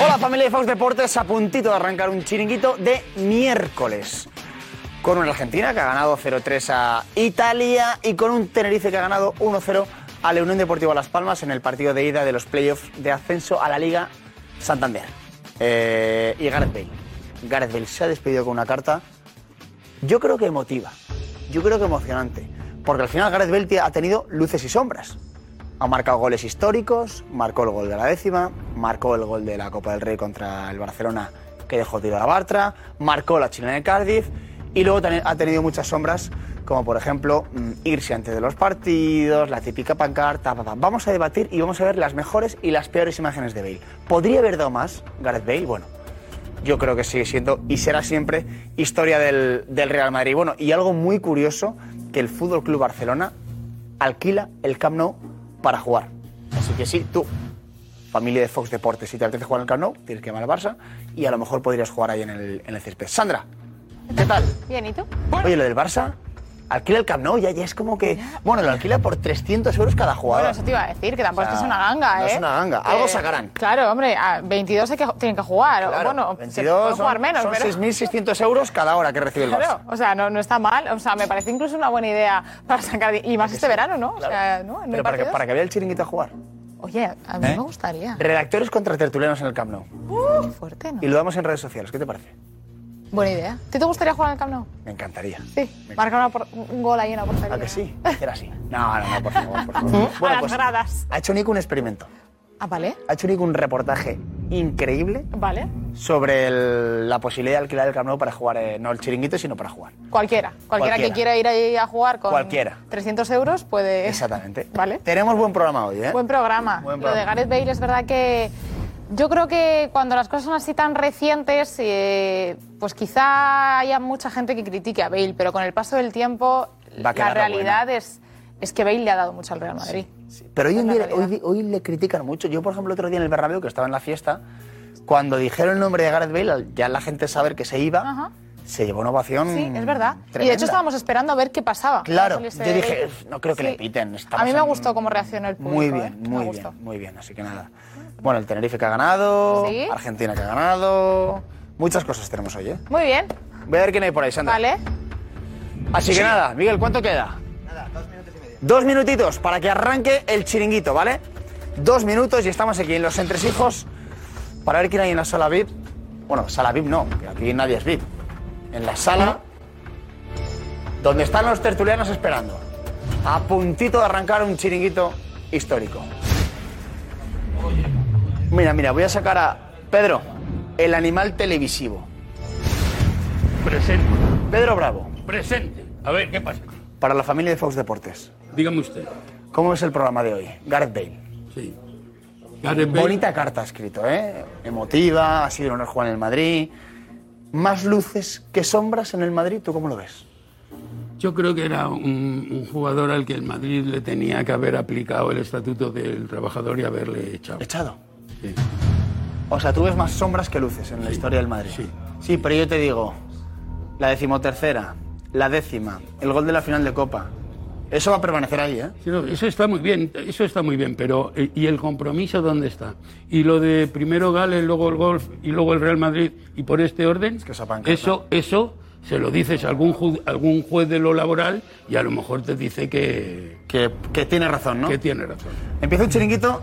Hola familia de Fox Deportes, a puntito de arrancar un chiringuito de miércoles. Con una Argentina que ha ganado 0-3 a Italia y con un Tenerife que ha ganado 1-0 a la Unión Deportiva Las Palmas en el partido de ida de los playoffs de ascenso a la Liga Santander. Eh, y Gareth Bale. Gareth Bale se ha despedido con una carta, yo creo que emotiva, yo creo que emocionante, porque al final Gareth Bale ha tenido luces y sombras. Ha marcado goles históricos, marcó el gol de la décima, marcó el gol de la Copa del Rey contra el Barcelona que dejó tiro a la Bartra, marcó la chilena de Cardiff y luego también ha tenido muchas sombras como por ejemplo mm, irse antes de los partidos, la típica pancarta. pa, pa. Vamos a debatir y vamos a ver las mejores y las peores imágenes de Bale. ¿Podría haber dado más Gareth Bale? Bueno, yo creo que sigue siendo y será siempre historia del, del Real Madrid. Bueno, y algo muy curioso, que el Fútbol Club Barcelona alquila el Camp Nou para jugar. Así que sí, tú, familia de Fox Deportes, si te apetece jugar en el Camp Nou, tienes que llamar al Barça y a lo mejor podrías jugar ahí en el, en el césped. Sandra, ¿qué tal? Bien, ¿y tú? Oye, lo del Barça, alquila el Camp Nou, ya, ya es como que... Bueno, lo alquila por 300 euros cada Bueno, jugador. eso te iba a decir, que tampoco O sea, es que es una ganga, no ¿eh? es una ganga, algo sacarán. Claro, hombre, a 22 hay que, tienen que jugar. o Claro, bueno, se 22 puede jugar son, menos, son pero... 6.600 euros cada hora que recibe el Barça. Claro, o sea, no, no está mal. O sea, me parece incluso una buena idea para sacar... Y más este verano, ¿no? O sea, ¿no? ¿No Pero para que, para que vea el chiringuito a jugar. Oye, a mí ¿Eh? me gustaría. Redactores contra tertulianos en el Camp Nou. Qué fuerte, ¿no? Y lo damos en redes sociales. ¿Qué te parece? Buena idea. ¿A ti te gustaría jugar el Camp Nou? Me encantaría. Sí. Marcar una por- un gol ahí en la portería. ¿A que sí? Era así. No, no, no, por favor, por favor. a Bueno, las pues gradas. ha hecho Nico un experimento. Ah, ¿vale? Ha hecho Nico un reportaje increíble Vale. sobre el- la posibilidad de alquilar el Camp Nou para jugar, eh, no el chiringuito, sino para jugar. Cualquiera. Cualquiera, Cualquiera. que quiera ir ahí a jugar con Cualquiera. 300 euros puede... Exactamente. Vale. Tenemos buen programa hoy, ¿eh? Buen programa. Buen Lo de programa. Gareth Bale es verdad que yo creo que cuando las cosas son así tan recientes, eh, pues quizá haya mucha gente que critique a Bale, pero con el paso del tiempo Va a quedar la realidad es, es que Bale le ha dado mucho al Real Madrid. Pero hoy, en día- hoy, hoy le critican mucho. Yo, por ejemplo, otro día en el Bernabéu, que estaba en la fiesta, cuando dijeron el nombre de Gareth Bale, al ya la gente saber que se iba, Ajá. se llevó una ovación Sí, es verdad. Y de tremenda. hecho estábamos esperando a ver qué pasaba. Claro, yo dije, no creo que le piten, estamos A mí me en- gustó cómo reaccionó el público. Muy ¿eh? bien, Me muy bien, muy bien. Así que nada. Bueno, el Tenerife que ha ganado, Sí. Argentina que ha ganado. Muchas cosas tenemos hoy, ¿eh? Muy bien, Voy a ver quién hay por ahí, Sandra. vale. Así que nada, Miguel, ¿cuánto queda? Nada, dos minutos y medio. Dos minutitos para que arranque el chiringuito, ¿vale? Dos minutos y estamos aquí en los entresijos para ver quién hay en la sala VIP. Bueno, sala VIP no, que aquí nadie es VIP. En la sala donde están los tertulianos esperando. A puntito de arrancar un chiringuito histórico. Mira, mira, voy a sacar a Pedro, el animal televisivo. Presente, Pedro Bravo, presente. A ver, ¿qué pasa? para la familia de Fox Deportes. Dígame usted. ¿Cómo es el programa de hoy? Gareth Bale. Sí. Gareth Bale, Bonita carta ha escrito, ¿eh? Emotiva, ha sido un honor jugar en el Madrid. Más luces que sombras en el Madrid, ¿tú cómo lo ves? Yo creo que era un, un jugador al que el Madrid le tenía que haber aplicado el estatuto del trabajador y haberle echado. Echado. Sí. O sea, tú ves más sombras que luces en la Sí, historia del Madrid. sí. Sí, pero yo te digo, la decimotercera, la décima, el gol de la final de Copa, eso va a permanecer ahí, ¿eh? Sí, no, Eso está muy bien, eso está muy bien, pero eh, ¿y el compromiso dónde está? Y lo de primero Gales, luego el golf y luego el Real Madrid y por este orden, que esa pancarta. eso, eso se lo dices a algún, ju- algún juez de lo laboral y a lo mejor te dice que, Que, que tiene razón, ¿no? que tiene razón. Empieza un chiringuito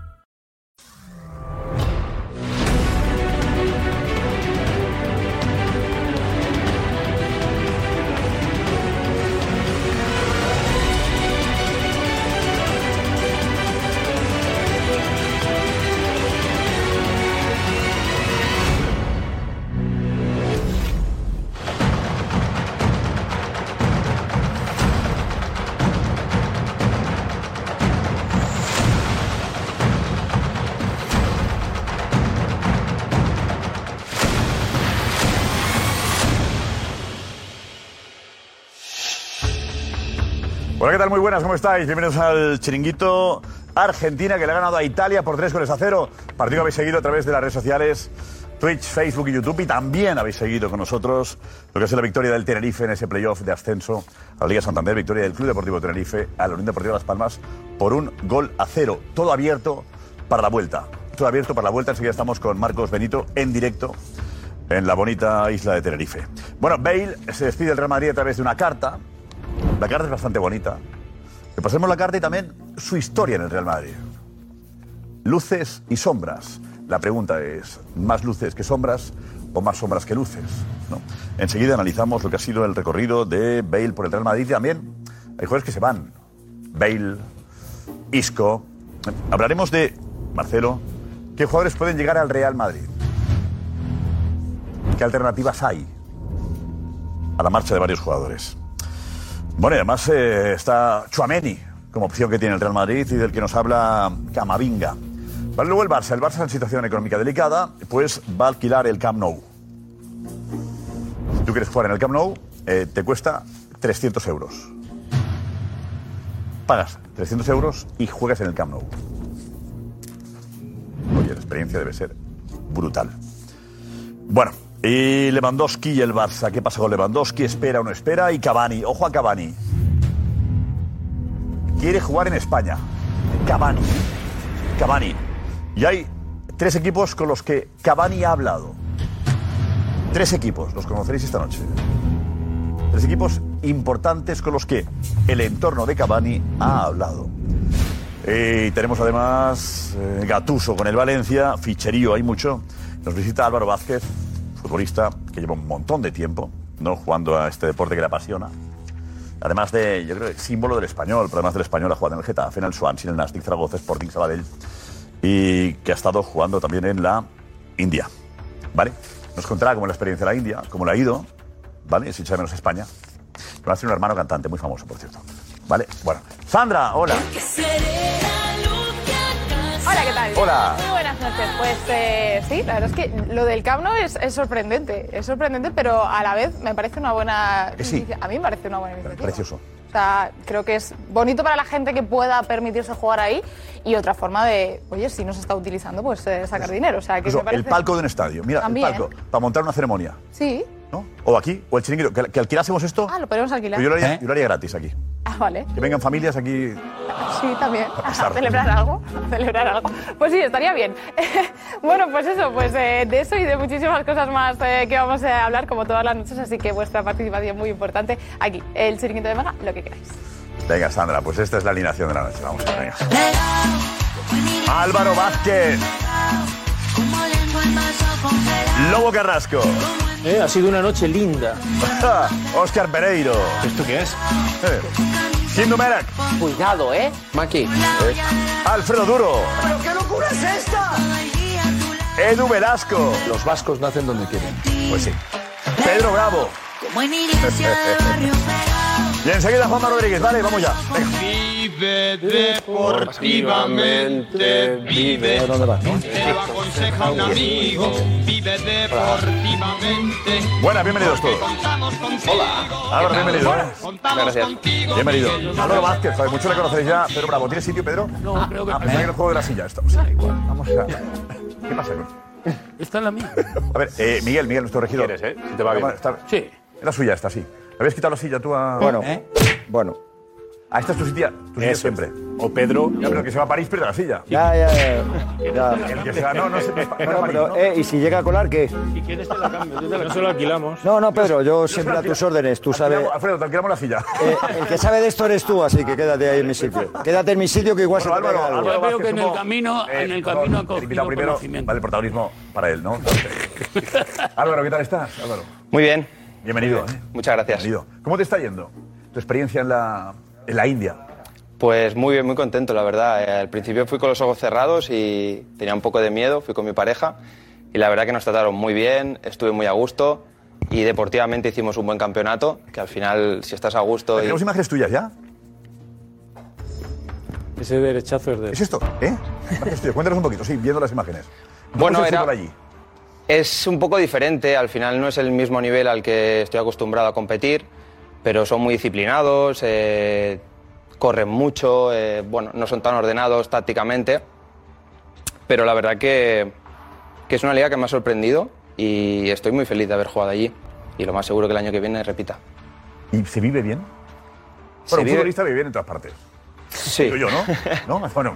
Tal? Muy buenas, ¿cómo estáis? Bienvenidos al chiringuito Argentina, que le ha ganado a Italia por tres goles a cero. Partido que habéis seguido a través de las redes sociales, Twitch, Facebook y YouTube. Y también habéis seguido con nosotros lo que es la victoria del Tenerife en ese playoff de ascenso a la Liga Santander. Victoria del Club Deportivo Tenerife a la Unión Deportiva Las Palmas por un gol a cero. Todo abierto para la vuelta. Todo abierto para la vuelta. Enseguida estamos con Marcos Benito en directo en la bonita isla de Tenerife. Bueno, Bale se despide del Real Madrid a través de una carta. La carta es bastante bonita. Le pasemos la carta y también su historia en el Real Madrid. Luces y sombras. La pregunta es, ¿más luces que sombras o más sombras que luces? Enseguida analizamos lo que ha sido el recorrido de Bale por el Real Madrid y también hay jugadores que se van. Bale, Isco. Hablaremos de, Marcelo, qué jugadores pueden llegar al Real Madrid. ¿Qué alternativas hay a la marcha de varios jugadores? Bueno, y además eh, está Chuameni como opción que tiene el Real Madrid y del que nos habla Camavinga. Vale, luego el Barça. El Barça en situación económica delicada, pues va a alquilar el Camp Nou. Si tú quieres jugar en el Camp Nou, eh, te cuesta 300 euros. Pagas 300 euros y juegas en el Camp Nou. Oye, la experiencia debe ser brutal. Bueno, y Lewandowski y el Barça. ¿Qué pasa con Lewandowski? ¿Espera o no espera? Y Cavani. Ojo a Cavani. Quiere jugar en España. Cavani. Cavani. Y hay tres equipos con los que Cavani ha hablado. Tres equipos, los conoceréis esta noche. Tres equipos importantes con los que el entorno de Cavani ha hablado. Y tenemos además eh, Gatuso con el Valencia, ficherío hay mucho. Nos visita Álvaro Vázquez, futbolista que lleva un montón de tiempo ¿no? jugando a este deporte que le apasiona. Además de, yo creo, símbolo del español, pero además del español ha jugado en el Getafe, en el Swansea, en el Nastic Zaragoza, Sporting Sabadell y que ha estado jugando también en la India. ¿Vale? Nos contará cómo es la experiencia de la India, cómo le ha ido, ¿vale? Si echa menos España. A ser un hermano cantante muy famoso, por cierto. ¿Vale? Bueno. Sandra, hola. Hola, ¿qué tal? Hola. Muy buenas noches. Pues eh, sí, la verdad es que lo del Camp Nou es, es sorprendente. Es sorprendente, pero a la vez me parece una buena sí. A mí me parece una buena iniciativa. Precioso. O sea, creo que es bonito para la gente que pueda permitirse jugar ahí y otra forma de, oye, si no se está utilizando, pues eh, sacar dinero. O sea, que Eso, me parece... el palco de un estadio. Mira, También. el palco. Para montar una ceremonia. Sí. ¿No? O aquí, o el chiringuito. Que, que alquilásemos esto. Ah, lo podemos alquilar. yo, lo haría, yo lo haría gratis aquí. Ah, vale. Que vengan familias aquí. Sí, también. A celebrar algo. A celebrar algo. Pues sí, estaría bien. bueno, pues eso, pues eh, de eso y de muchísimas cosas más eh, que vamos a hablar como todas las noches, así que vuestra participación muy importante aquí, el chiringuito de Mega, lo que queráis. Venga, Sandra, pues esta es la alineación de la noche. Vamos, venga. Álvaro Vázquez. Lobo Carrasco. Eh, ha sido una noche linda. Oscar Pereiro. ¿Esto qué es? Eh. Kim. Cuidado, ¿eh? Maki. Alfredo Duro. ¿Pero qué locura es esta? Edu Velasco. Los vascos nacen donde quieren. Pues sí. Pedro Bravo. Y enseguida Juanma Rodríguez. Vale, vamos ya. Venga. Vive deportivamente, vive. ¿Dónde vas? Te lo aconseja un amigo. Vive deportivamente. Buenas, bienvenidos todos. Contigo. Álvaro, bienvenido. contigo. Bienvenido. Álvaro Vázquez, mucho le conocéis ya. Pedro Bravo, ¿tiene sitio, Pedro? No, creo que Ah, pensaba que el juego de la silla. Estamos igual. Vamos a... ¿Qué pasa está en la mía. A ver, eh, Miguel, Miguel, nuestro regidor. ¿Quieres, eh? Si te va bien. Está- Sí. Es la suya esta, sí. ¿Le habías quitado la silla tú a...? Bueno, ¿Eh? bueno. Ah, esta es tu sitio, tu sitio Eso siempre. O Pedro. Ya, pero que se va a París pierde la silla. Ya, ya, ya. ya. El que se va, no, no, se- no, es pa- no es No, París, pero, ¿no? eh, ¿Y si llega a colar qué? Si quieres te la cambio. yo te la No se lo alquilamos. No, no, Pedro, yo siempre a tus órdenes. Tú sabes. Alfredo, te alquilamos la silla. Eh, el que sabe de esto eres tú, así que quédate ahí en mi sitio. Quédate en mi sitio que igual Bueno, se te Álvaro, algo. Álvaro Yo veo que en el camino- en el camino ha cogido primero. Vale, el protagonismo para él, ¿no? Álvaro, ¿qué tal estás? Álvaro. Muy bien. Bienvenido. ¿eh? Muchas gracias. Bienvenido. ¿Cómo te está yendo tu experiencia en la, en la India? Pues muy bien, muy contento, la verdad. Eh, Al principio fui con los ojos cerrados y tenía un poco de miedo, fui con mi pareja y la verdad que nos trataron muy bien, estuve muy a gusto y deportivamente hicimos un buen campeonato, que al final si estás a gusto... y- ¿Tenemos imágenes tuyas ya? Ese derechazo es de. ¿Es esto? ¿Eh? Cuéntanos un poquito, sí, viendo las imágenes. ¿Cómo Bueno, era- allí? Es un poco diferente, al final no es el mismo nivel al que estoy acostumbrado a competir, pero son muy disciplinados, eh, corren mucho, eh, bueno, no son tan ordenados tácticamente, pero la verdad que, que es una liga que me ha sorprendido y estoy muy feliz de haber jugado allí y lo más seguro que el año que viene repita. ¿Y se vive bien? Se Bueno, un vive- futbolista vive bien en todas partes. Sí. Digo yo, ¿no? ¿No? Bueno,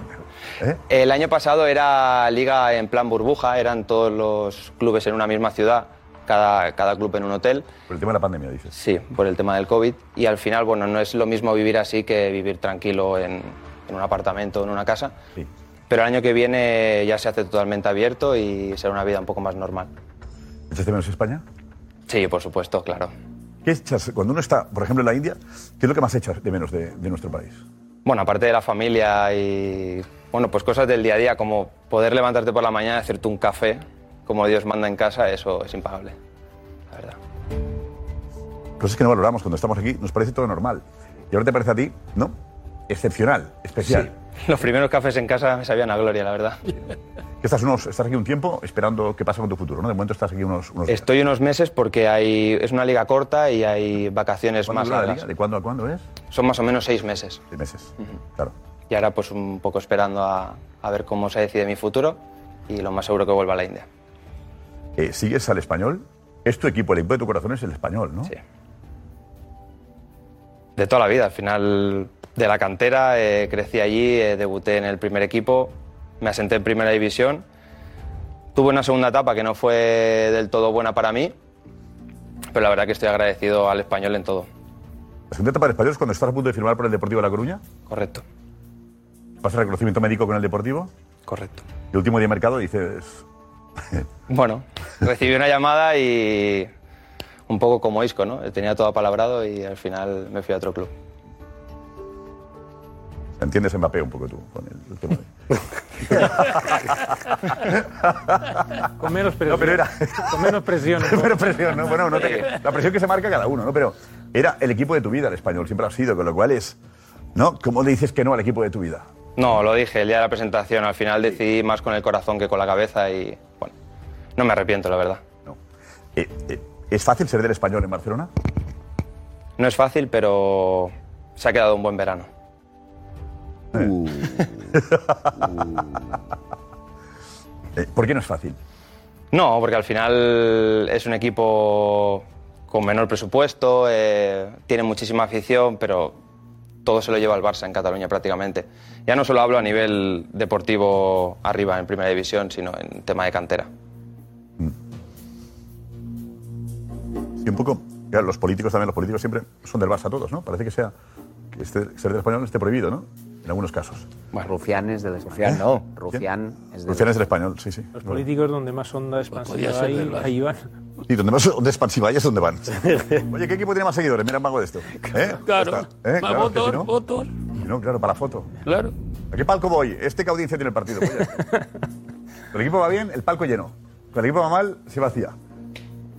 ¿eh? El año pasado era liga en plan burbuja, eran todos los clubes en una misma ciudad, cada, cada club en un hotel. Por el tema de la pandemia, dices. Sí, por el tema del COVID. Y al final, bueno, no es lo mismo vivir así que vivir tranquilo en, en un apartamento en una casa. Sí. Pero el año que viene ya se hace totalmente abierto y será una vida un poco más normal. ¿Echas de menos España? Sí, por supuesto, claro. ¿Qué echas? Cuando uno está, por ejemplo, en la India, ¿qué es lo que más echas de menos de, de nuestro país? Bueno, aparte de la familia y bueno, pues cosas del día a día, como poder levantarte por la mañana y hacerte un café, como Dios manda en casa, eso es impagable, la verdad. Cosas que no valoramos cuando estamos aquí, nos parece todo normal. Y ahora te parece a ti, ¿no? Excepcional, especial. Los primeros cafés en casa me sabían a gloria, la verdad. Estás, unos, estás aquí un tiempo esperando qué pasa con tu futuro, ¿no? De momento estás aquí unos, unos. Estoy unos meses porque hay, es una liga corta y hay vacaciones ¿Cuándo más la largas. ¿De cuándo a cuándo es? Son más o menos seis meses. Seis meses, claro. Y ahora pues un poco esperando a, a ver cómo se decide mi futuro y lo más seguro que vuelva a la India. Eh, ¿Sigues al español? Es tu equipo, el equipo de tu corazón es el español, ¿no? Sí. De toda la vida, al final de la cantera, eh, crecí allí, eh, debuté en el primer equipo, me asenté en primera división. Tuve una segunda etapa que no fue del todo buena para mí, pero la verdad que estoy agradecido al español en todo. La segunda etapa del español es cuando estás a punto de firmar por el Deportivo de La Coruña. Correcto, Vas al reconocimiento médico con el Deportivo. correcto. Y el último día de mercado dices, Bueno, recibí una llamada y un poco como Isco, ¿no? Tenía todo apalabrado y al final me fui a otro club. entiendes Mbappé un poco tú con el, el tema de... Con menos presión. No, pero era... Con menos presión. ¿no? Pero presión, ¿no? Bueno, no te- la presión que se marca cada uno, ¿no? Pero era el equipo de tu vida, el español, siempre ha sido, con lo cual es, ¿no? ¿Cómo le dices que no al equipo de tu vida? No, lo dije el día de la presentación. Al final decidí más con el corazón que con la cabeza y, bueno, no me arrepiento, la verdad. No. Eh, eh, ¿Es fácil ser del español en Barcelona? No es fácil, pero se ha quedado un buen verano. Eh, ¿Por qué no es fácil? No, porque al final es un equipo con menor presupuesto, eh, tiene muchísima afición, pero todo se lo lleva el Barça en Cataluña prácticamente. Ya no solo hablo a nivel deportivo arriba en primera división, sino en tema de cantera. Sí, un poco. Claro, los políticos también, los políticos siempre son del Barça todos, ¿no? Parece que sea que este- ser español esté prohibido, ¿no? En algunos casos. Rufián es del español. no. Rufián es del Rufián es del español, sí, sí. Los políticos donde más onda expansiva podía ser hay, ahí van. Y donde más donde expansiva hay es donde van. Oye, ¿qué equipo tiene más seguidores? Mira, mago de esto. ¿Eh? Claro. ¿Eh? Claro, que votos, si no- votos, si no, claro, para la foto. claro. ¿A qué palco voy? Este que audiencia tiene el partido. pues el equipo va bien, el palco lleno. Con el equipo va mal, se vacía.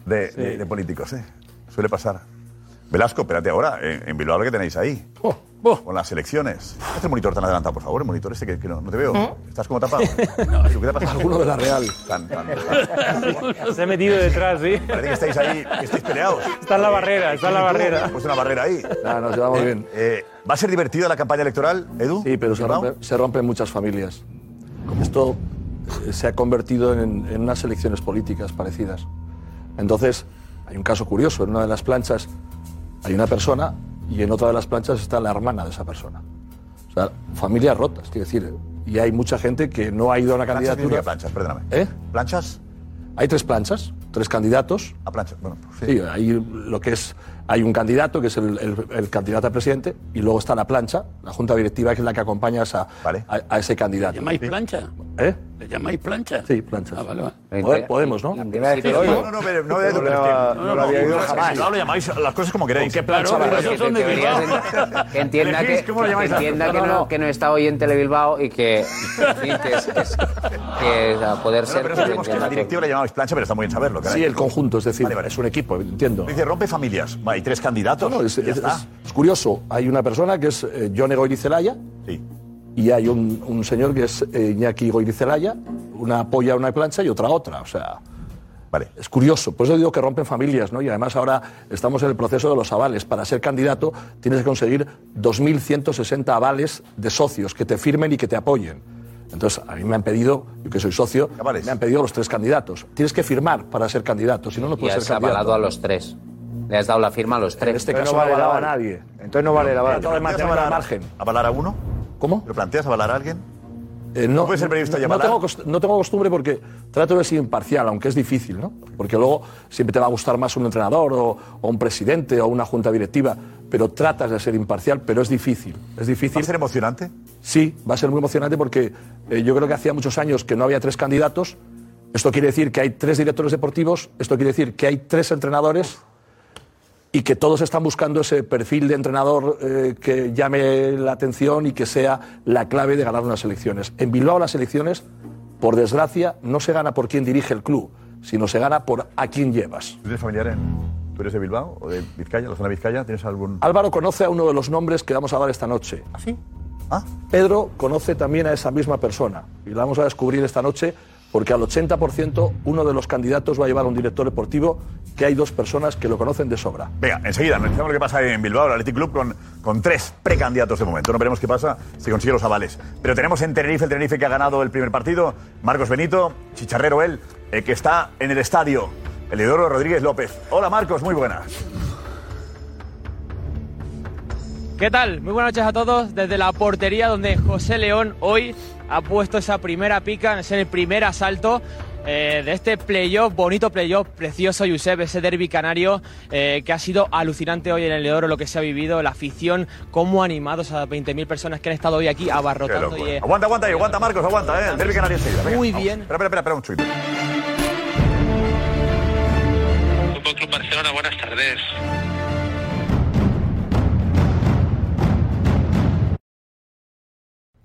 De, de- de políticos, ¿eh? Suele pasar. Velasco, espérate ahora, en, en Bilbao, ¿qué tenéis ahí? Oh, oh. Con las elecciones. Haz el monitor tan adelantado, por favor, el monitor este que, que no, no te veo. ¿Eh? ¿Estás como tapado? ¿Qué te ha pasado? Alguno de la Real. Tan, tan, tan. Se ha metido detrás, sí. Parece que estáis ahí, que estáis peleados. Está en la barrera, está en la barrera. Pues una barrera ahí. Ah, nos llevamos bien. Eh, ¿Va a ser divertida la campaña electoral, Edu? Sí, pero se, rompe- se rompen muchas familias. Esto eh, se ha convertido en, en unas elecciones políticas parecidas. Entonces, hay un caso curioso. En una de las planchas hay una persona y en otra de las planchas está la hermana de esa persona. O sea, familias rotas, quiero decir. Y hay mucha gente que no ha ido a una Planchas candidatura. planchas, perdóname. ¿Eh? ¿Planchas? Hay tres planchas, tres candidatos. A planchas, bueno. Sí, hay lo que es. Hay un candidato que es el, el- el candidato a presidente y luego está la plancha, la junta directiva que es la que acompaña a, esa- a, a ese candidato. ¿Llamáis plancha? ¿Eh? ¿Le llamáis plancha? Sí, plancha. Ah, vale, vale. Pode- Podemos, ¿no? No, no, no, pero no, Edu, pero que- no lo había oído no, jamás. No lo llamáis las cosas como queréis. ¿Con qué plancha de Bilbao. que entienda ¿Elegís que, lo que entienda que no, que no está hoy en Telebilbao y que, que que que a poder No, ser pero que sabemos que la que- directiva le llamabais plancha, pero está muy bien saberlo. Sí, el conjunto, es decir, es un equipo, entiendo. Dice, rompe familias. Hay tres candidatos. No, no, es, curioso. Hay una persona que es eh, John Goirizelaya. Sí. Y hay un, un señor que es eh, Iñaki Goirizelaya. Una apoya una plancha y otra otra. O sea. Vale. Es curioso. Por eso digo que rompen familias, ¿no? Y además ahora estamos en el proceso de los avales. Para ser candidato tienes que conseguir 2.160 avales de socios que te firmen y que te apoyen. Entonces, a mí me han pedido, yo que soy socio, me han pedido los tres candidatos. Tienes que firmar para ser candidato, si no, no puedes ser candidato. avalado a los tres. Le has dado la firma a los tres. En este caso no, vale avalado a nadie. Entonces no vale la margen. ¿Avalar a uno? ¿Cómo? ¿Lo planteas avalar a alguien? Eh, no, puede ser periodista no, tengo, no tengo costumbre porque trato de ser imparcial, aunque es difícil, ¿no? Porque luego siempre te va a gustar más un entrenador o, o un presidente o una junta directiva, pero tratas de ser imparcial, pero es difícil. Es difícil. ¿Va a ser emocionante? Sí, va a ser muy emocionante porque eh, yo creo que hacía muchos años que no había tres candidatos. Esto quiere decir que hay tres directores deportivos, esto quiere decir que hay tres entrenadores y que todos están buscando ese perfil de entrenador eh, que llame la atención y que sea la clave de ganar unas elecciones. En Bilbao las elecciones, por desgracia, no se gana por quién dirige el club, sino se gana por a quién llevas. ¿Tú eres familiar en. ¿Tú eres de Bilbao o de Vizcaya, la zona de Vizcaya? ¿Tienes algún.? Álvaro conoce a uno de los nombres que vamos a dar esta noche. ¿Ah, sí? Ah. Pedro conoce también a esa misma persona y la vamos a descubrir esta noche porque al 80% uno de los candidatos va a llevar a un director deportivo que hay dos personas que lo conocen de sobra. Venga, enseguida analizamos lo que pasa en Bilbao, el Athletic Club, con, con tres precandidatos de momento. No veremos qué pasa si consigue los avales. Pero tenemos en Tenerife, el Tenerife que ha ganado el primer partido, Marcos Benito, chicharrero él, eh, que está en el estadio, el Eduardo Rodríguez López. Hola Marcos, muy buenas. ¿Qué tal? Muy buenas noches a todos desde la portería donde José León hoy ha puesto esa primera pica, es el primer asalto eh, de este playoff, bonito playoff, precioso Josep, ese derby canario eh, que ha sido alucinante hoy en el Leoro lo que se ha vivido, la afición, cómo animados a 20.000 personas que han estado hoy aquí abarrotando. y, eh. Aguanta, aguanta ahí, aguanta Marcos, aguanta, eh. El derbi canario enseguida. venga, Muy vamos. bien. Espera, espera, espera, espera un. Fútbol Club Barcelona, buenas tardes.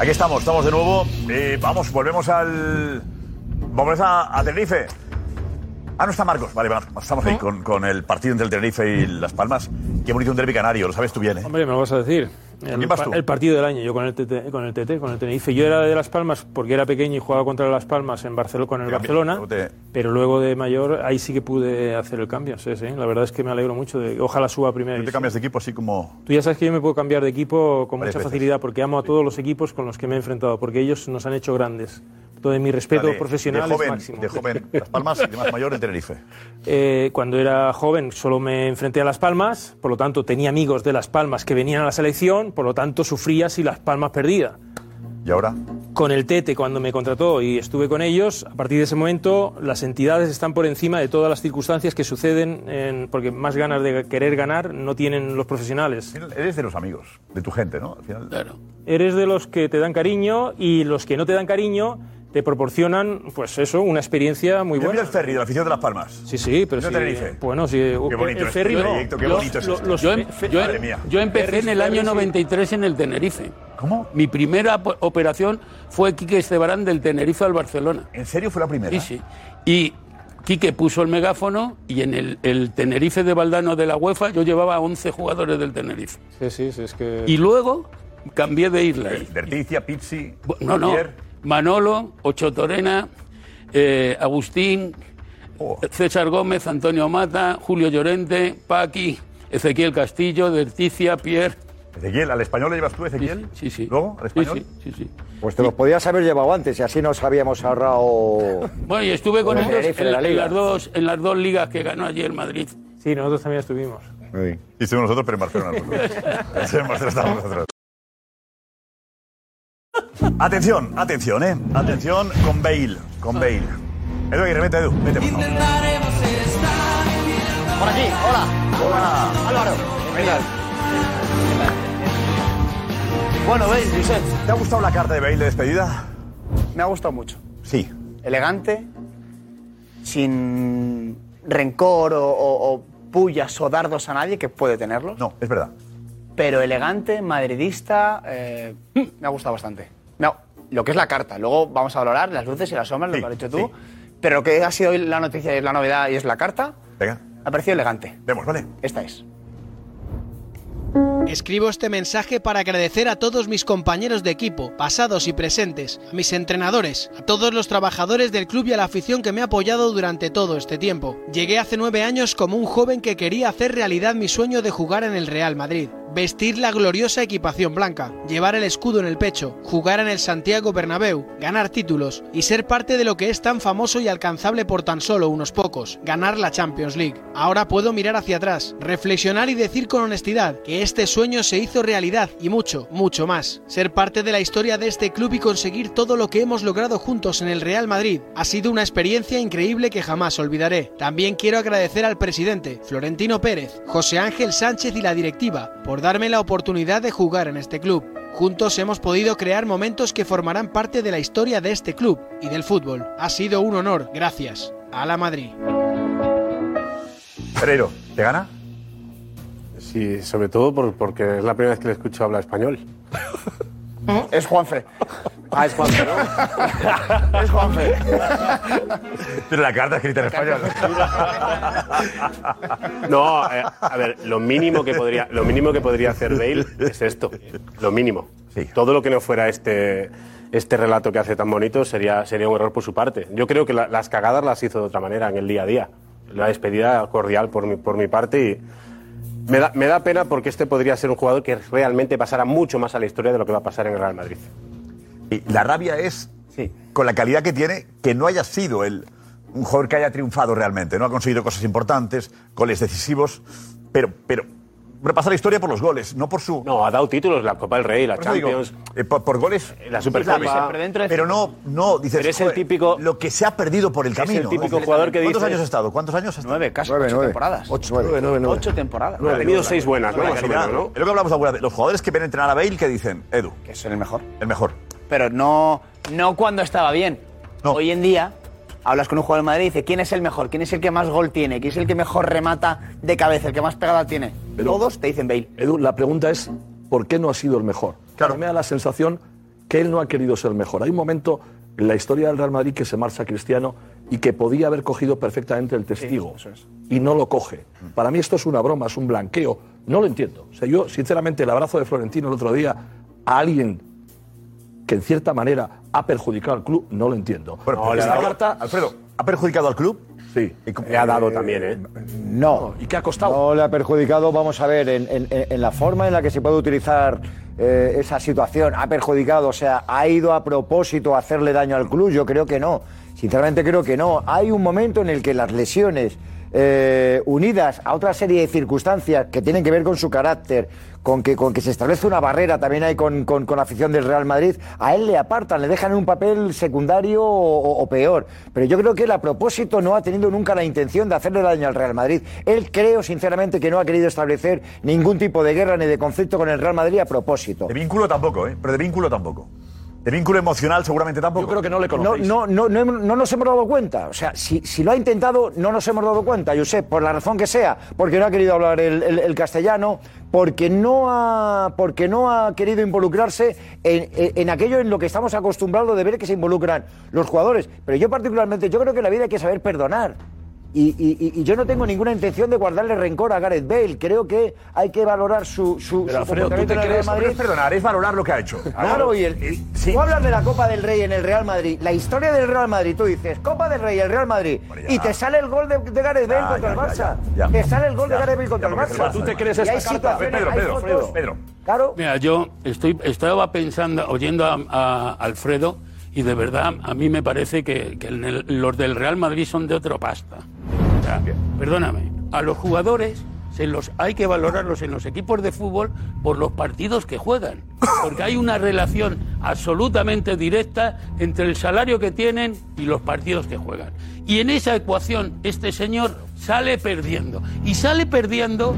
Aquí estamos, estamos de nuevo. Eh, vamos, volvemos al. Volvemos a, a Tenerife. Ah, no está Marcos. Vale, estamos ahí con, con el partido entre el Tenerife y Las Palmas. Qué bonito un derbi canario, lo sabes tú bien, ¿eh? Hombre, me lo vas a decir. El, vas tú? el partido del año, yo con el, TT, con el TT, con el Tenerife. Yo era de Las Palmas porque era pequeño y jugaba contra Las Palmas en Barcelona, con el Te Barcelona. te- Pero luego de mayor, ahí sí que pude hacer el cambio. Sí, sí. La verdad es que me alegro mucho de ojalá suba a primera Tú te cambias de equipo así como. Tú ya sabes que yo me puedo cambiar de equipo con Varias mucha veces. facilidad porque amo a todos los equipos con los que me he enfrentado, porque ellos nos han hecho grandes. Todo mi respeto de- profesional de joven, es máximo. De joven, Las Palmas y de más mayor en Tenerife. Eh, cuando era joven solo me enfrenté a Las Palmas, por lo tanto tenía amigos de Las Palmas que venían a la selección, por lo tanto sufría si Las Palmas perdía. ¿Y ahora? Con el Tete, cuando me contrató y estuve con ellos, a partir de ese momento las entidades están por encima de todas las circunstancias que suceden, en- porque más ganas de querer ganar no tienen los profesionales. Eres de los amigos, de tu gente, ¿no? Al final. Eres de los que te dan cariño y los que no te dan cariño te proporcionan, pues eso, una experiencia muy buena. mira el ferry de la afición de Las Palmas. Sí, sí, pero ¿No sí. Tenerife? Bueno, sí. Qué el- bonito el es ferry este no. proyecto, qué Los- bonito es los- Yo, em- yo- Madre mía. yo empecé en el año ferris, sí. 93 en el Tenerife. ¿Cómo? Mi primera po- operación fue Quique Estebarán del Tenerife al Barcelona. ¿En serio fue la primera? Sí, sí. Y Quique puso el megáfono y en el, el Tenerife de Valdano de la UEFA yo llevaba a 11 jugadores del Tenerife. Sí, sí, sí, es que... Y luego cambié de isla. Verticia, Pizzi, No, no. Pierre. Manolo, Ocho Torena, eh, Agustín, Oh. César Gómez, Antonio Mata, Julio Llorente, Paqui, Ezequiel Castillo, Verticia, Pierre. Ezequiel, ¿al español le llevas tú, Ezequiel? Sí, sí. ¿Luego? ¿Al Sí, español? sí, sí, sí. Pues te los podías haber llevado antes y así nos habíamos ahorrado. Bueno, y estuve con El ellos en, la las dos, en las dos ligas que ganó ayer el Madrid. Sí, nosotros también estuvimos. Y estuvimos nosotros, pero en Barcelona. nosotros. en Barcelona estamos nosotros. Atención, atención, eh. Atención con Bale. Con Bale. Edu Aguirre, vete, Edu. Vete, por favor. Por aquí, hola. Hola. Álvaro. ¿Qué tal? Bueno, veis, Josep. ¿Te ha gustado la carta de Bale de despedida? Me ha gustado mucho. Sí. Elegante, sin rencor o, o- o pullas o dardos a nadie, que puede tenerlos. No, es verdad. Pero elegante, madridista, eh, me ha gustado bastante. No, lo que es la carta. Luego vamos a valorar las luces y las sombras, lo que has dicho tú. Pero lo que ha sido hoy la noticia y la novedad y es la carta, Venga. me ha parecido elegante. Vemos, ¿vale? Esta es. Escribo este mensaje para agradecer a todos mis compañeros de equipo, pasados y presentes, a mis entrenadores, a todos los trabajadores del club y a la afición que me ha apoyado durante todo este tiempo. Llegué hace nueve años como un joven que quería hacer realidad mi sueño de jugar en el Real Madrid. Vestir la gloriosa equipación blanca, llevar el escudo en el pecho, jugar en el Santiago Bernabéu, ganar títulos y ser parte de lo que es tan famoso y alcanzable por tan solo unos pocos, ganar la Champions League. Ahora puedo mirar hacia atrás, reflexionar y decir con honestidad que este sueño se hizo realidad y mucho, mucho más. Ser parte de la historia de este club y conseguir todo lo que hemos logrado juntos en el Real Madrid ha sido una experiencia increíble que jamás olvidaré. También quiero agradecer al presidente, Florentino Pérez, José Ángel Sánchez y la directiva por darme la oportunidad de jugar en este club. Juntos hemos podido crear momentos que formarán parte de la historia de este club y del fútbol. Ha sido un honor, gracias. A la Madrid. Pereiro, ¿te gana? Sí, sobre todo por- porque es la primera vez que le escucho hablar español. Es Juanfe. Ah, es Juanfe, ¿no? es Juanfe. Pero la carta escrita en español. No, eh, a ver, lo mínimo que podría, lo mínimo que podría hacer Bale es esto, lo mínimo. Todo lo que no fuera este, este relato que hace tan bonito sería, sería un error por su parte. Yo creo que la- las cagadas las hizo de otra manera en el día a día. La despedida cordial por mi, por mi parte y me da, me da pena porque este podría ser un jugador que realmente pasara mucho más a la historia de lo que va a pasar en el Real Madrid. Y la rabia es, con la calidad que tiene, que no haya sido el, un jugador que haya triunfado realmente. No ha conseguido cosas importantes, goles decisivos, pero, pero repasa la historia por los goles, no por su... No, ha dado títulos, la Copa del Rey, la Por eso digo, Champions. eh, por, por goles, La Supercopa. pero, pero no, no, dices, Pero es el "Joder, típico- lo que se ha perdido por el es el camino. típico Dices, jugador que ¿Cuántos dices- años ha estado? ¿Cuántos años ha estado? Nueve, casi Nueve, ocho nueve. temporadas. Ocho, nueve, nueve, nueve. Ocho temporadas. Ha tenido seis buenas, ¿no? Más o menos, ¿no? Es lo que hablamos alguna vez. Los jugadores que ven entrenar a Bale, que dicen? Edu. Que es el mejor. El mejor. Pero no, no cuando estaba bien. Hoy en día hablas con un jugador de Madrid y dice quién es el mejor, quién es el que más gol tiene, quién es el que mejor remata de cabeza, el que más pegada tiene. Todos te dicen Bale. Edu, la pregunta es, ¿por qué no ha sido el mejor? Claro. Me da la sensación que él no ha querido ser el mejor. Hay un momento en la historia del Real Madrid que se marcha Cristiano y que podía haber cogido perfectamente el testigo y no lo coge. Para mí esto es una broma, es un blanqueo. No lo entiendo. O sea, yo, sinceramente, el abrazo de Florentino el otro día a alguien que en cierta manera ha perjudicado al club, no lo entiendo. Bueno, esta esta carta, Alfredo, ¿ha perjudicado al club? Sí. Le ha dado también, ¿eh? No. ¿Y qué ha costado? No le ha perjudicado, vamos a ver, en, en- en la forma en la que se puede utilizar eh, esa situación. ¿Ha perjudicado? O sea, ¿ha ido a propósito a hacerle daño al club? Yo creo que no. Sinceramente creo que no. Hay un momento en el que las lesiones eh, unidas a otra serie de circunstancias que tienen que ver con su carácter, con que, con que se establece una barrera también hay con, con- la afición del Real Madrid, a él le apartan, le dejan en un papel secundario o- o peor. Pero yo creo que él a propósito no ha tenido nunca la intención de hacerle daño al Real Madrid. Él creo sinceramente que no ha querido establecer ningún tipo de guerra ni de conflicto con el Real Madrid a propósito. De vínculo tampoco, ¿eh? Pero de vínculo tampoco. De vínculo emocional seguramente tampoco. Yo creo que no le No, no, no, no, no nos hemos dado cuenta. O sea, si, si lo ha intentado, no nos hemos dado cuenta, Josep, por la razón que sea. Porque no ha querido hablar el, el- el castellano, porque no, ha, porque no ha querido involucrarse en, en- en aquello en lo que estamos acostumbrados de ver que se involucran los jugadores. Pero yo particularmente, yo creo que en la vida hay que saber perdonar. Y, y- y- y yo no tengo ninguna intención de guardarle rencor a Gareth Bale. Creo que hay que valorar su, su, Pero, su Alfredo, ¿tú comportamiento te en el Real crees? Madrid. Perdonar, es valorar lo que ha hecho. Claro, y el, y- tú hablas de la Copa del Rey en el Real Madrid, la historia del Real Madrid, tú dices Copa del Rey, el Real Madrid, y te sale el gol de, de Gareth Bale Ya, contra ya, el Barça. ya, ya. Te sale el gol Ya, de Gareth Bale ya, contra el Barça. ¿Tú te crees hay carta? Pedro, Pedro, fotos. Pedro. Claro. Mira, yo estoy, estaba pensando, oyendo a, a Alfredo, y de verdad a mí me parece que, que en el- los del Real Madrid son de otro pasta. O sea, perdóname, a los jugadores se los hay que valorarlos en los equipos de fútbol por los partidos que juegan, porque hay una relación absolutamente directa entre el salario que tienen y los partidos que juegan. Y en esa ecuación este señor sale perdiendo y sale perdiendo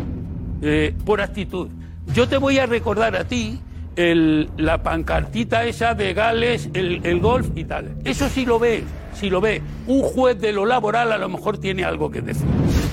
eh, por actitud. Yo te voy a recordar a ti el- la pancartita esa de Gales, el, el golf y tal. Eso sí lo ve, si lo ve. Un juez de lo laboral a lo mejor tiene algo que decir.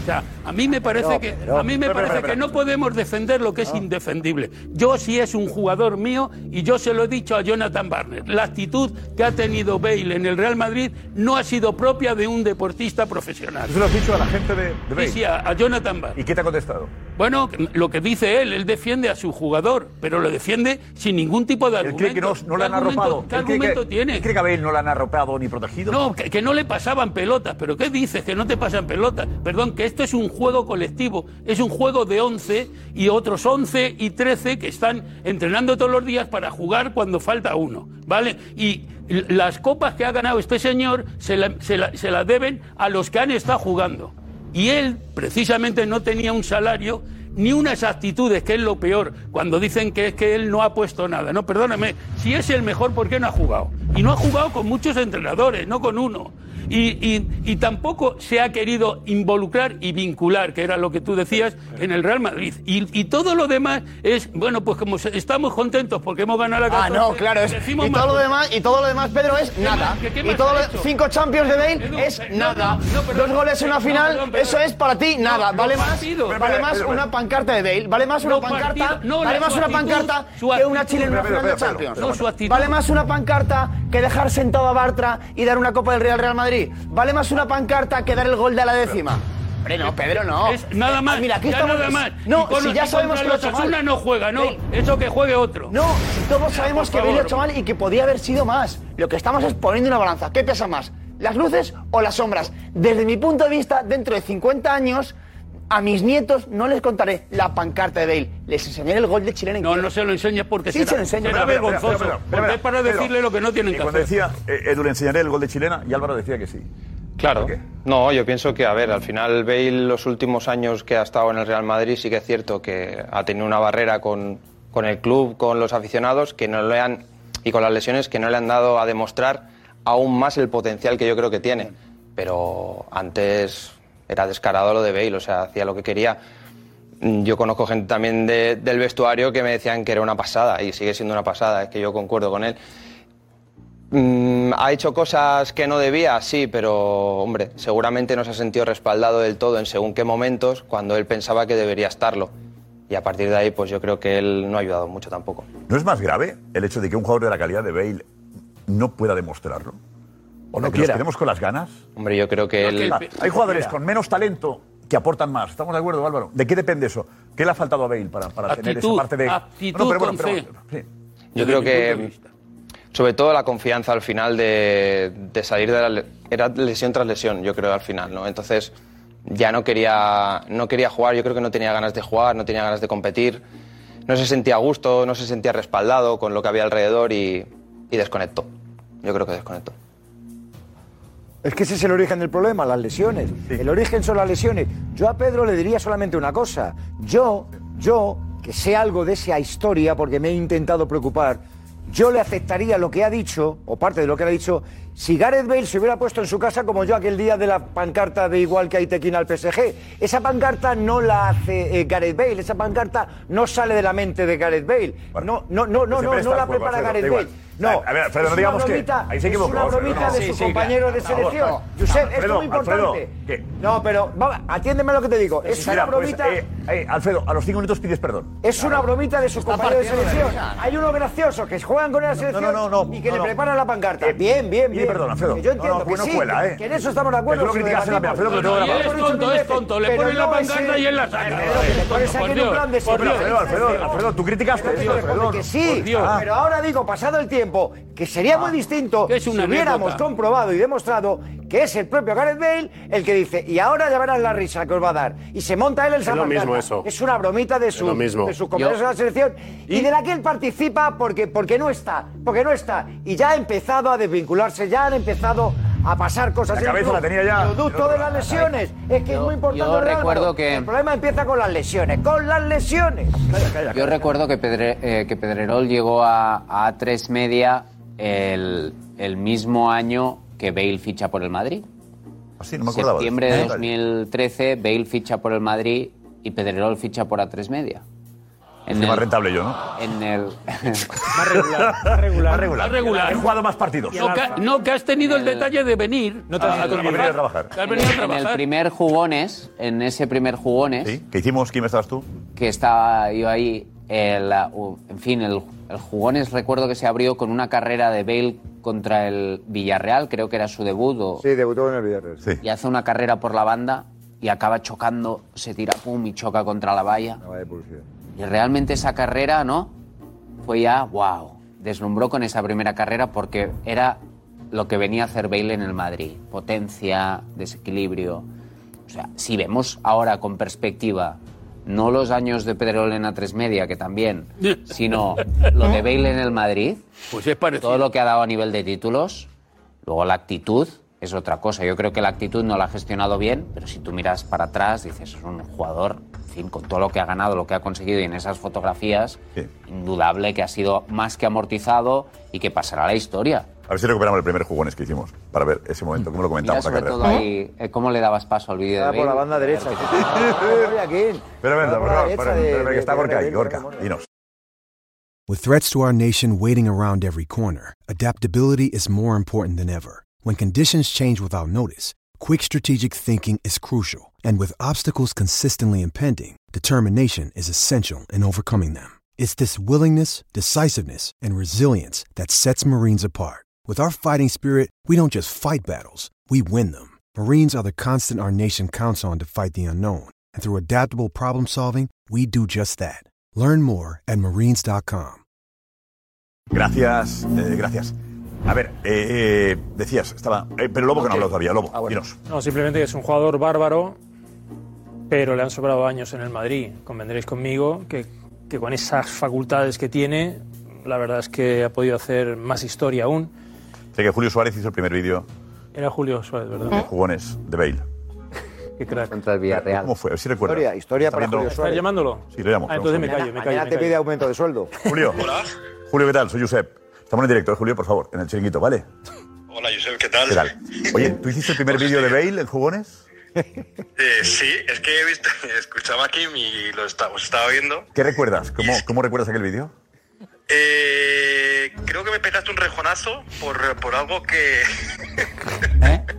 O sea, a mí me parece Pero, que pero- a mí me pero, parece pero, pero. que no podemos defender lo que es indefendible. Yo sí es un jugador mío y yo se lo he dicho a Jonathan Barner. La actitud que ha tenido Bale en el Real Madrid no ha sido propia de un deportista profesional. Se lo has dicho a la gente de, de Bale. Sí, sí, a, a Jonathan Barner. ¿Y qué te ha contestado? Bueno, lo que dice él, él defiende a su jugador, pero lo defiende sin ningún tipo de Él argumento. cree que no, no le ¿Qué han argumento- arropado. ¿Qué Él cree argumento que, tiene? él cree que a Bale no le han arropado ni protegido. No, que, que no le pasaban pelotas, pero ¿qué dices? Que no te pasan pelotas. Perdón, que esto es un juego colectivo, es un juego de 11 y otros 11 y 13 que están entrenando todos los días para jugar cuando falta uno, ¿vale? Y las copas que ha ganado este señor se la- se la- se las deben a los que han estado jugando. Y él precisamente no tenía un salario ni unas actitudes, que es lo peor, cuando dicen que es que él no ha puesto nada. No, perdóname, si es el mejor, ¿por qué no ha jugado? Y no ha jugado con muchos entrenadores, no con uno. Y, y- y tampoco se ha querido involucrar y vincular, que era lo que tú decías, en el Real Madrid. Y, y todo lo demás es, bueno, pues como estamos contentos porque hemos ganado la Ah, 14, no, claro. Es, y más todo lo demás, y todo lo demás, Pedro, es ¿Qué nada. ¿Qué- qué Y todo lo- cinco Champions de Bale Edu, es no, nada. no, no. Dos goles en una No, final, perdón, perdón. eso es para ti nada. No, vale más, partidos. vale Pedro, más Pedro, una pancarta de Bale, vale más una Los pancarta, partidos, no, vale más una actitud, pancarta su que una actitud. Chile en una final de Champions. No, actitud. Vale más una pancarta que dejar sentado a Bartra y dar una Copa del Real Real Madrid. Vale más una pancarta que dar el gol de la décima. Hombre, no, Pedro, no. Es nada más. Mira, aquí ya estamos. nada más. No, si los- ya sabemos que lo hecho mal. No juega, no. Eso que juegue otro. No, si todos sabemos que lo hecho mal y que podía haber sido más. Lo que estamos es poniendo una balanza. ¿Qué pesa más? ¿Las luces o las sombras? Desde mi punto de vista, dentro de 50 años, a mis nietos no les contaré la pancarta de Bale. Les enseñaré el gol de Chilena. No, no se lo enseñas porque Sí, será, se lo enseño. será vergonzoso. porque es para decirle lo que no tienen Y que cuando hacer. decía, eh, Edu, le enseñaré el gol de chilena, y Álvaro decía que sí. Claro. No, yo pienso que, a ver, al final Bale los últimos años que ha estado en el Real Madrid sí que es cierto que ha tenido una barrera con, con el club, con los aficionados, que no le han, y con las lesiones que no le han dado a demostrar aún más el potencial que yo creo que tiene. Pero antes era descarado lo de Bale, o sea, hacía lo que quería. Mm, Yo conozco gente también de- del vestuario que me decían que era una pasada y sigue siendo una pasada, es que yo concuerdo con él. Mm, ¿Ha hecho cosas que no debía? Sí, pero hombre, seguramente no se ha sentido respaldado del todo en según qué momentos cuando él pensaba que debería estarlo. Y a partir de ahí, pues yo creo que él no ha ayudado mucho tampoco. ¿No es más grave el hecho de que un jugador de la calidad de Bale no pueda demostrarlo? ¿O no que nos quiera. quedemos con las ganas? Hombre, yo creo que él... Ah, Hay jugadores con menos talento que aportan más. ¿Estamos de acuerdo, Álvaro? ¿De qué depende eso? ¿Qué le ha faltado a Bale para, para tener esa Actitud, parte de... actitud No, pero con pero- fe. sí. Yo creo que, sobre todo la confianza al final de, de salir de la le- era lesión tras lesión, yo creo al final, ¿no? Entonces ya no quería, no quería jugar, yo creo que no tenía ganas de jugar, no tenía ganas de competir, no se sentía a gusto, no se sentía respaldado con lo que había alrededor y, y desconectó. Yo creo que desconectó. Es que ese es el origen del problema, las lesiones. El origen son las lesiones. Yo a Pedro le diría solamente una cosa. Yo, yo, que sé algo de esa historia porque me he intentado preocupar, yo le aceptaría lo que ha dicho, o parte de lo que ha dicho, si Gareth Bale se hubiera puesto en su casa como yo aquel día de la pancarta de igual que hay tequina al PSG. Esa pancarta no la hace eh, Gareth Bale, esa pancarta no sale de la mente de Gareth Bale. No, no, no, no, no, no está la prepara Gareth Bale. No, A ver, Alfredo, es no digamos una que- ahí se es equivocó, una Alfredo, bromita no. de Sí, sí, compañeros de selección. No. Josep, esto es muy importante. No, pero vamos, atiéndeme lo que te digo. Es Mira, una pues, bromita. eh, eh, Alfredo, a los cinco minutos pides perdón. Es una bromita de sus Está compañeros de selección. Hay unos graciosos que juegan con la No, no, selección no, no, y que no, le no. preparan la pancarta. bien, bien, Pide bien. perdón, Alfredo. Que yo No, entiendo no, que sí, cuela, ¿eh? que en eso estamos de acuerdo. Que criticas en la. Alfredo, tengo No, grabado. es tonto, veces, tonto, le ponen la no pancarta y él la saca. Alfredo. Alfredo, tú criticaste que sí, pero ahora digo, pasado el tiempo, que sería muy distinto es si una hubiéramos anécdota. comprobado y demostrado que es el propio Gareth Bale el que dice, y ahora ya verán la risa que os va a dar. Y se monta él el Es lo mismo eso. Es una bromita de, su, mismo. de sus compañeros de la selección y, de la que él participa porque, porque no está, porque no está. Y ya ha empezado a desvincularse, ya han empezado a pasar cosas. La cabeza club. la tenía ya. Producto de las lesiones. Es que es muy importante. yo recuerdo que- El problema empieza con las lesiones, con las lesiones. Yo recuerdo que, Pedre- eh, que Pedrerol llegó a, a A3 Media el, el mismo año que Bale ficha por el Madrid. Así, no me acordaba. Septiembre de eso. 2013, Bale ficha por el Madrid y Pedrerol ficha por A3 Media. Soy más rentable yo, ¿no? En el... Más regular. Más regular. Más regular. Más regular. He jugado más partidos. No que, no, que has tenido el detalle de venir No te a, has a trabajar. trabajar. Que has venido a en el trabajar. primer jugones, en ese primer jugones, ¿Sí? ¿Qué hicimos? ¿Quién estabas tú? que estaba yo ahí, el, uh, en fin, el, el jugones recuerdo que se abrió con una carrera de Bale contra el Villarreal, creo que era su debut, o- Sí, debutó en el Villarreal. Sí. y hace una carrera por la banda y acaba chocando, se tira pum y choca contra la valla. Y realmente esa carrera, ¿no? Fue ya, wow, deslumbró con esa primera carrera porque era lo que venía a hacer Bale en el Madrid. Potencia, desequilibrio. O sea, si vemos ahora con perspectiva, no los años de Pedrerol en A3 Media, que también, sino lo de Bale en el Madrid, Pues es parecido. todo lo que ha dado a nivel de títulos, luego la actitud es otra cosa. Yo creo que la actitud no la ha gestionado bien, pero si tú miras para atrás, dices, es un jugador, en fin, con todo lo que ha ganado, lo que ha conseguido y en esas fotografías, Sí. indudable que ha sido más que amortizado y que pasará a la historia. A ver si recuperamos el primer jugones que hicimos para ver ese momento, cómo lo Mira comentamos la sobre todo ahí, eh, cómo le dabas paso al vídeo de Está por la banda derecha. Pero venga, Está Gorka ahí, Gorka, dinos. With threats to our nation waiting around every corner, adaptability is more important than ever. When conditions change without notice, quick strategic thinking is crucial, and with obstacles consistently impending, determination is essential in overcoming them. It's this willingness, decisiveness, and resilience that sets Marines apart. With our fighting spirit, we don't just fight battles, we win them. Marines are the constant our nation counts on to fight the unknown, and through adaptable problem solving, we do just that. Learn more at marines.com. Gracias, eh, gracias. A ver, eh, eh, decías, estaba. eh, pero Lobo que no ha hablado todavía, Lobo, Ah, dinos. No, simplemente es un jugador bárbaro, pero le han sobrado años en el Madrid. Convendréis conmigo que, que con esas facultades que tiene, la verdad es que ha podido hacer más historia aún. Sé que Julio Suárez hizo el primer vídeo Era Julio Suárez, de ¿verdad? jugones de Bale. Qué crack. Contra el Villarreal. ¿Cómo fue? A ver si recuerdas. Historia, historia ¿Está para viendo? Julio ¿Estás Suárez. llamándolo? Sí, lo llamo. Ah, entonces me callo, me callo. Mañana me te pide aumento de sueldo. Julio. Julio, ¿qué tal? Soy Josep. Estamos en directo, ¿eh, Julio, por favor, en el chiringuito, ¿vale? Hola, Josep, ¿qué tal? ¿Qué tal? Oye, ¿tú hiciste el primer vídeo de Bale en jugones? Eh, sí, es que he visto, escuchaba aquí y lo estaba, os estaba viendo. ¿Qué recuerdas? ¿Cómo, cómo recuerdas aquel vídeo? Eh, creo que me pegaste un rejonazo por, por algo que...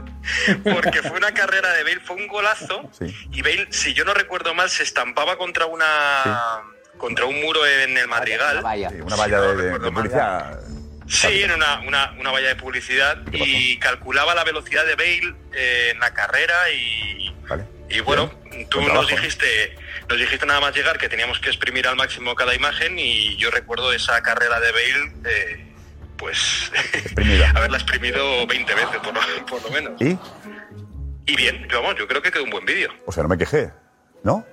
Porque fue una carrera de Bale, fue un golazo Sí. y Bale, si yo no recuerdo mal, se estampaba contra una contra un muro en el Madrigal. Vaya. Sí, una valla de, de- de publicidad. Sí, en una, una, una valla de publicidad y calculaba la velocidad de Bale eh, en la carrera y, Vale. y bueno, tú nos trabajo. dijiste, nos dijiste nada más llegar que teníamos que exprimir al máximo cada imagen y yo recuerdo esa carrera de Bale, eh, pues haberla exprimido 20 veces por lo, por lo menos. ¿Y? Y bien, vamos, yo creo que quedó un buen vídeo. O sea, no me quejé, ¿no?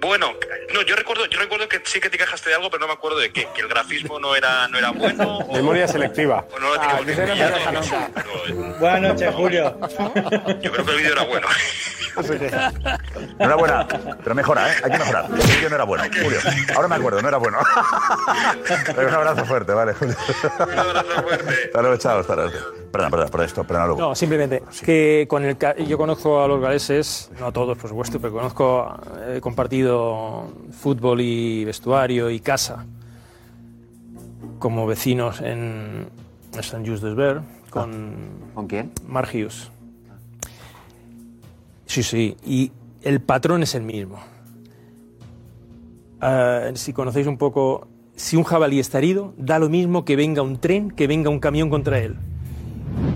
Bueno, no, yo recuerdo, yo recuerdo que sí que te quejaste de algo, pero no me acuerdo de qué, que el grafismo no era, no era bueno. o- Memoria selectiva. o no lo Ah, pillado. Buenas noches, Julio. Yo creo que el vídeo era bueno. Enhorabuena, pero mejora, ¿eh? Hay que mejorar. El vídeo no era bueno, Julio. Ahora me acuerdo, no era bueno. un abrazo fuerte, vale, Julio. Un abrazo fuerte. Hasta luego, chao. Hasta luego. Perdón, perdón, por esto, perdón, luego. No, simplemente que con el ca- yo conozco a los galeses, no a todos por supuesto, pero conozco, he compartido fútbol y vestuario y casa. como vecinos en San Just Desver con... ¿Con quién? Mark Hughes. Sí, sí, y el patrón es el mismo. Ah, si conocéis un poco, si un jabalí está herido, da lo mismo que venga un tren, que venga un camión contra él.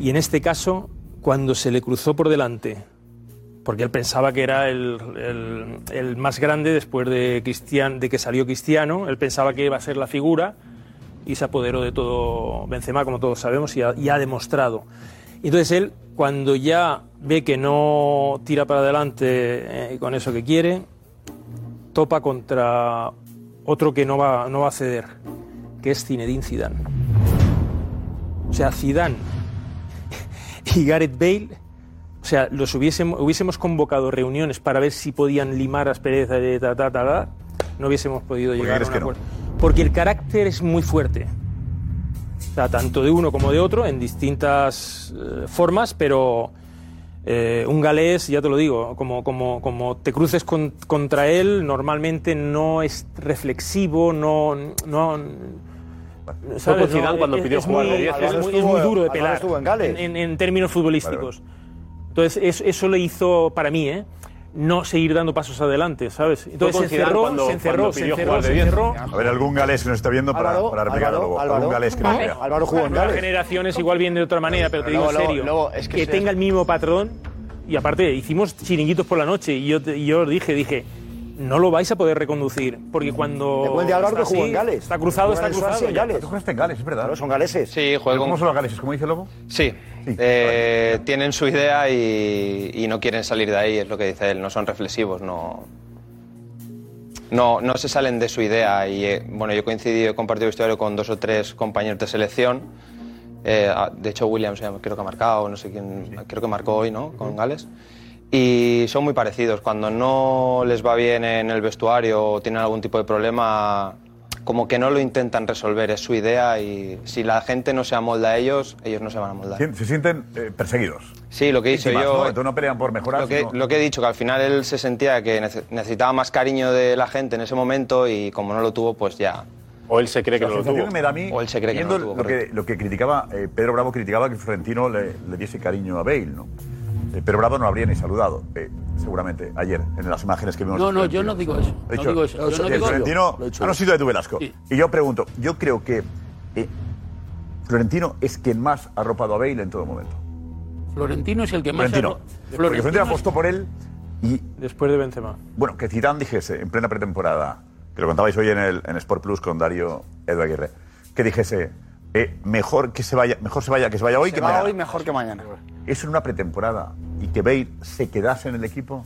Y en este caso, cuando se le cruzó por delante, porque él pensaba que era el, el- el más grande después de, Cristian, de que salió Cristiano, él pensaba que iba a ser la figura y se apoderó de todo Benzema, como todos sabemos, y ha, y ha demostrado. Entonces él, cuando ya ve que no tira para adelante eh, con eso que quiere, topa contra otro que no va, no va a ceder, que es Zinedine Zidane. O sea, Zidane y Gareth Bale, o sea, los hubiésemos, hubiésemos convocado reuniones para ver si podían limar asperezas de ta, ta, ta, ta, no hubiésemos podido ¿Por qué llegar a un no? acuerdo. Porque el carácter es muy fuerte. O sea, tanto de uno como de otro, en distintas eh, formas, pero eh, un galés, ya te lo digo, como, como, como te cruces con- contra él, normalmente no es reflexivo, no... no Zidane cuando Es- pidió es jugar muy- de es, muy, es muy duro de pelar en términos futbolísticos. Entonces, eso, eso le hizo, para mí, ¿eh? no seguir dando pasos adelante, ¿sabes? Entonces se encerró, cuando- se encerró, se encerró, se encerró. A ver, algún galés que nos está viendo para, Álvaro, para replicar Álvaro, luego. Álvaro. Algún galés que nos vea. Álvaro jugó en Gales. generaciones igual vienen de otra manera, pero te digo Luego, en serio, luego, luego, es que que tenga el mismo patrón y aparte hicimos chiringuitos por la noche y yo, te- yo dije, dije, no lo vais a poder reconducir porque cuando Te cuente Álvaro que jugó en Gales. está cruzado, está cruzado. Tú jugaste en Gales, es verdad. Claro, son galeses. Sí, juego ¿Cómo son los galeses? ¿Cómo dice Lobo? Sí, eh, tienen su idea y, y no quieren salir de ahí, es lo que dice él, no son reflexivos, no, no, no se salen de su idea. Y eh, bueno, yo he coincidido, he compartido vestuario con dos o tres compañeros de selección, eh, ah, de hecho Williams creo que ha marcado, no sé quién, creo que marcó hoy, ¿no? Con Gales. Y son muy parecidos, cuando no les va bien en el vestuario o tienen algún tipo de problema, como que no lo intentan resolver, es su idea y si la gente no se amolda a ellos, ellos no se van a amoldar. Se sienten eh, perseguidos. Sí, lo que he dicho Víctimas, yo. ¿no? Entonces no pelean por mejorar. Lo que, sino- lo que he dicho, que al final él se sentía que nece- necesitaba más cariño de la gente en ese momento y como no lo tuvo, pues ya. O él se cree La sensación que me da a mí, O él se cree que no lo tuvo. lo, que, lo que criticaba, eh, Pedro Bravo criticaba que Florentino le, le diese cariño a Bale, ¿no? Eh, Pedro Bravo no habría ni saludado, eh, seguramente, ayer, en las imágenes que vimos. No, no, Florentino. yo no digo eso. He No dicho, digo eso. Yo no digo- Florentino, no, sí, de tu Velasco. Sí. Y yo pregunto, yo creo que eh, Florentino es quien más ha arropado a Bale en todo momento. Florentino es el que más... Florentino. ha- Porque Florentino Florentino apostó por él y Después de Benzema. bueno, que Zidane dijese en plena pretemporada, que lo contabais hoy en, el, en Sport Plus con Darío Edu Aguirre, que dijese, eh, mejor que se vaya, mejor se vaya, que se vaya hoy Se que va mañana. hoy mejor que mañana. Eso en una pretemporada y que Bale se quedase en el equipo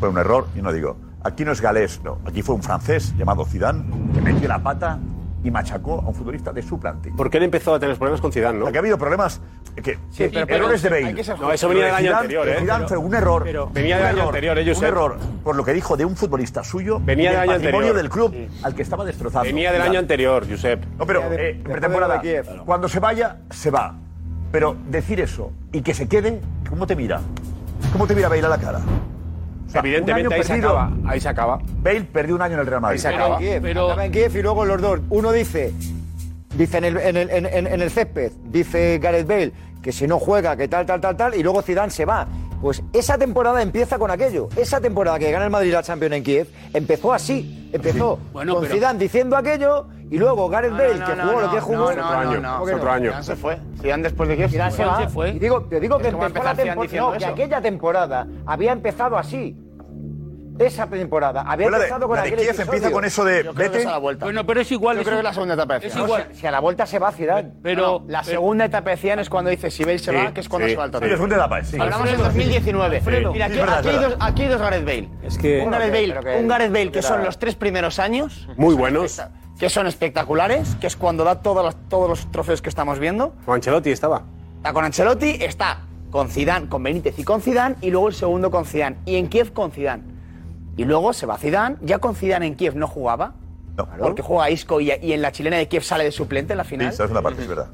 fue un error. Y no digo, aquí no es galés, no. Aquí fue un francés llamado Zidane que metió la pata y machacó a un futbolista de su plantilla. Porque él empezó a tener problemas con Zidane, ¿no? Porque ha habido problemas que, Sí, pero- pero errores de Bale. ser No, eso venía del año Zidane- anterior, ¿eh? Zidane fue un error. Pero- un venía del año error, anterior, ¿eh, Un error por lo que dijo de un futbolista suyo. Venía del año patrimonio anterior. del club al que estaba destrozando. Venía del Zidane. año anterior, Josep. No, pero de- eh, pretemporada, de Kiev. cuando se vaya, se va. Pero decir eso y que se quede, ¿cómo te mira? ¿Cómo te mira Bale a la cara? Sea, Evidentemente, ahí se perdido. acaba, ahí se acaba. Bale perdió un año en el Real Madrid. se acaba Kiev. Acaba en Kiev y luego los dos. Uno dice, dice en el, en el, en, en- en el césped, dice Gareth Bale que si no juega, que tal, tal, tal, tal, y luego Zidane se va. Pues esa temporada empieza con aquello. Esa temporada que gana el Madrid la Champions en Kiev empezó así. Empezó Bueno, con pero- Zidane diciendo aquello y luego Gareth Bale No, que no, jugó no, lo que no, jugó. no, no, no, ¿Cómo que otro no? año. Zidane se fue. Zidane después de Kiev Zidane se va. Y digo, te digo que Es empezó la temporada. No, que aquella temporada había empezado así. Esa temporada había Fue empezado con la de aquel Kiev empieza con eso de Yo creo que vete. es a la vuelta. Bueno, pero es igual. Yo es creo que un- es la segunda etapa de Es Zidane. igual. Si a la vuelta se va Zidane. Pero... No, la segunda etapa de Zidane es cuando dice si Bale se Sí, va, que es cuando sí, se va al sí, Tottenham. la segunda etapa, sí. Hablamos en Alfredo, 2019. Alfredo. Mira, Sí, aquí, es verdad, aquí es hay dos, aquí hay dos Gareth Bale. Es que- un Gareth Bale, que- un Gareth Bale que son los tres primeros años, Muy buenos. Que son espectaculares, que es cuando da todos los, todos los trofeos que estamos viendo. Con Ancelotti estaba. Está con Ancelotti, está con Zidane, con Benítez y con Zidane, y luego el segundo con Zidane. Y en Kiev con Zidane. Y luego se va Zidane, ya con Zidane en Kiev no jugaba, No. porque juega Isco y, y en la chilena de Kiev sale de suplente en la Sí, final. esa es una parte, es verdad.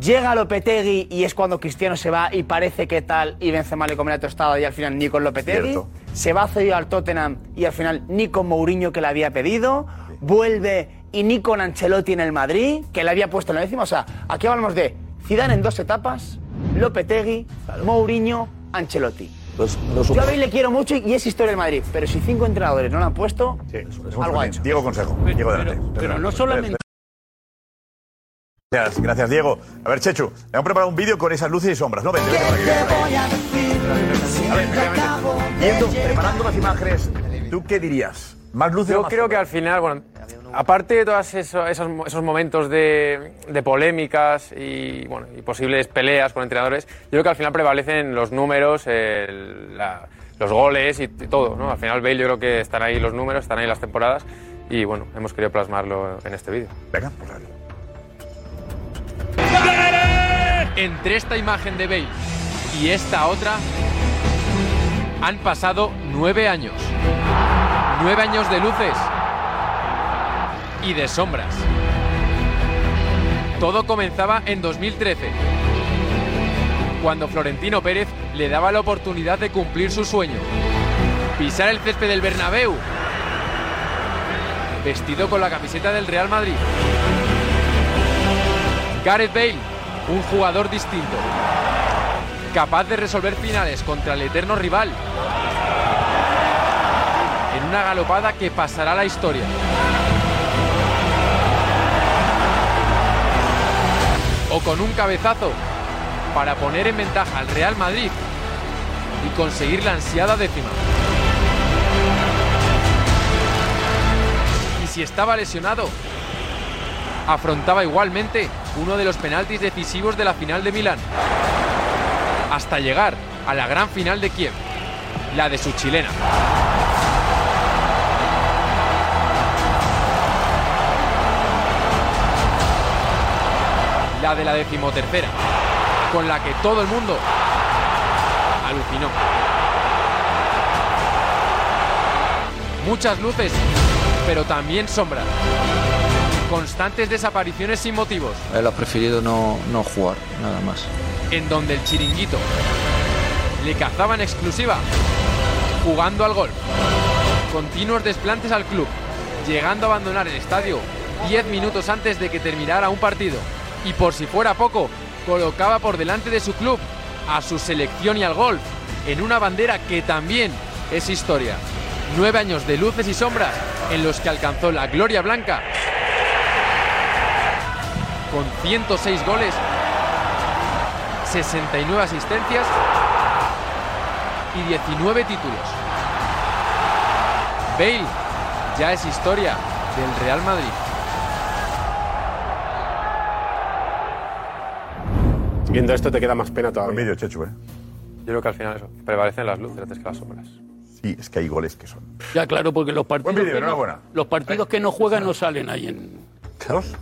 Llega Lopetegui y es cuando Cristiano se va y parece que tal y Benzema le come la tostada y al final ni con Lopetegui. Cierto. Se va cedido al Tottenham y al final ni con Mourinho que le había pedido. Vuelve y ni con Ancelotti en el Madrid, que le había puesto en la décima. O sea, aquí hablamos de Zidane en dos etapas, Lopetegui, Mourinho, Ancelotti. Yo a Bale le quiero mucho y es historia del Madrid, pero si cinco entrenadores no lo han puesto, algo ha hecho. Diego Consejo. Diego, adelante. Pero no solamente. Gracias, gracias, Diego. A ver, Chechu, le hemos preparado un vídeo con esas luces y sombras, ¿no? Vente, vente vente aquí. A ver, viendo, preparando las imágenes, ¿tú qué dirías? ¿Más luces o Yo más creo que al final, bueno, aparte de todos esos, esos, esos momentos de, de polémicas y, bueno, y posibles peleas con entrenadores, yo creo que al final prevalecen los números, el- la- los goles y, y todo. ¿no? Al final, Bale, yo creo que están ahí los números, están ahí las temporadas y, bueno, hemos querido plasmarlo en este vídeo. Venga, pues Entre esta imagen de Bale y esta otra han pasado nueve años. Nueve años de luces y de sombras. Todo comenzaba en 2013, cuando Florentino Pérez le daba la oportunidad de cumplir su sueño, pisar el césped del Bernabéu, vestido con la camiseta del Real Madrid. Gareth Bale, un jugador distinto, capaz de resolver finales contra el eterno rival, una galopada que pasará la historia. O con un cabezazo para poner en ventaja al Real Madrid y conseguir la ansiada décima. Y si estaba lesionado, afrontaba igualmente uno de los penaltis decisivos de la final de Milán, hasta llegar a la gran final de Kiev, la de su chilena. La de la decimotercera, con la que todo el mundo alucinó. Muchas luces, pero también sombras. Constantes desapariciones sin motivos, Él ha preferido no, no jugar, nada más. en donde el chiringuito le cazaba en exclusiva, jugando al golf. Continuos desplantes al club, llegando a abandonar el estadio 10 minutos antes de que terminara un partido. Y por si fuera poco, colocaba por delante de su club a su selección y al golf, en una bandera que también es historia. Nueve años de luces y sombras en los que alcanzó la gloria blanca con 106 goles 69 asistencias y 19 títulos. Bale ya es historia del Real Madrid. Viendo esto te queda más pena todavía. vídeo, Chechu, ¿eh? Yo creo que al final eso, prevalecen las luces antes que las sombras. Sí, es que hay goles que son. Ya, claro, porque los partidos, Buen vídeo, que, no, enhorabuena. los partidos que no juegan no salen ahí en.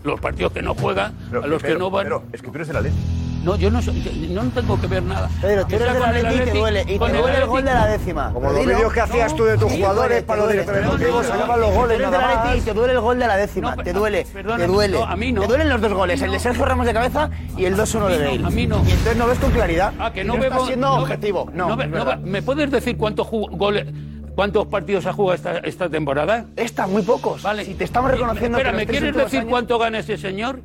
Los partidos que no juegan, Pero, a los que no van. Pedro, es que tú eres del Atleti. No, yo no, soy- yo no tengo que ver nada. Pedro, tú eres del Atleti y te Atleti, duele. Y te el duele el gol de la décima. Como los vídeos que hacías tú de tus jugadores para los directores deportivos, sacaban los goles Tú eres del Atleti y te duele el gol de la décima. te duele. perdona, te duele. no, a mí no. Te duelen los dos goles, el de Sergio Ramos de cabeza y el 2-1 de Bale. no, a mí no. Y entonces no ves con claridad. Ah, que no, estás vemos. siendo no- objetivo. No, ¿Me puedes decir cuántos goles, cuántos partidos ha jugado esta, esta temporada? Esta, muy pocos. Vale. Si te estamos reconociendo Espera, ¿me quieres decir años- cuánto gana ese señor?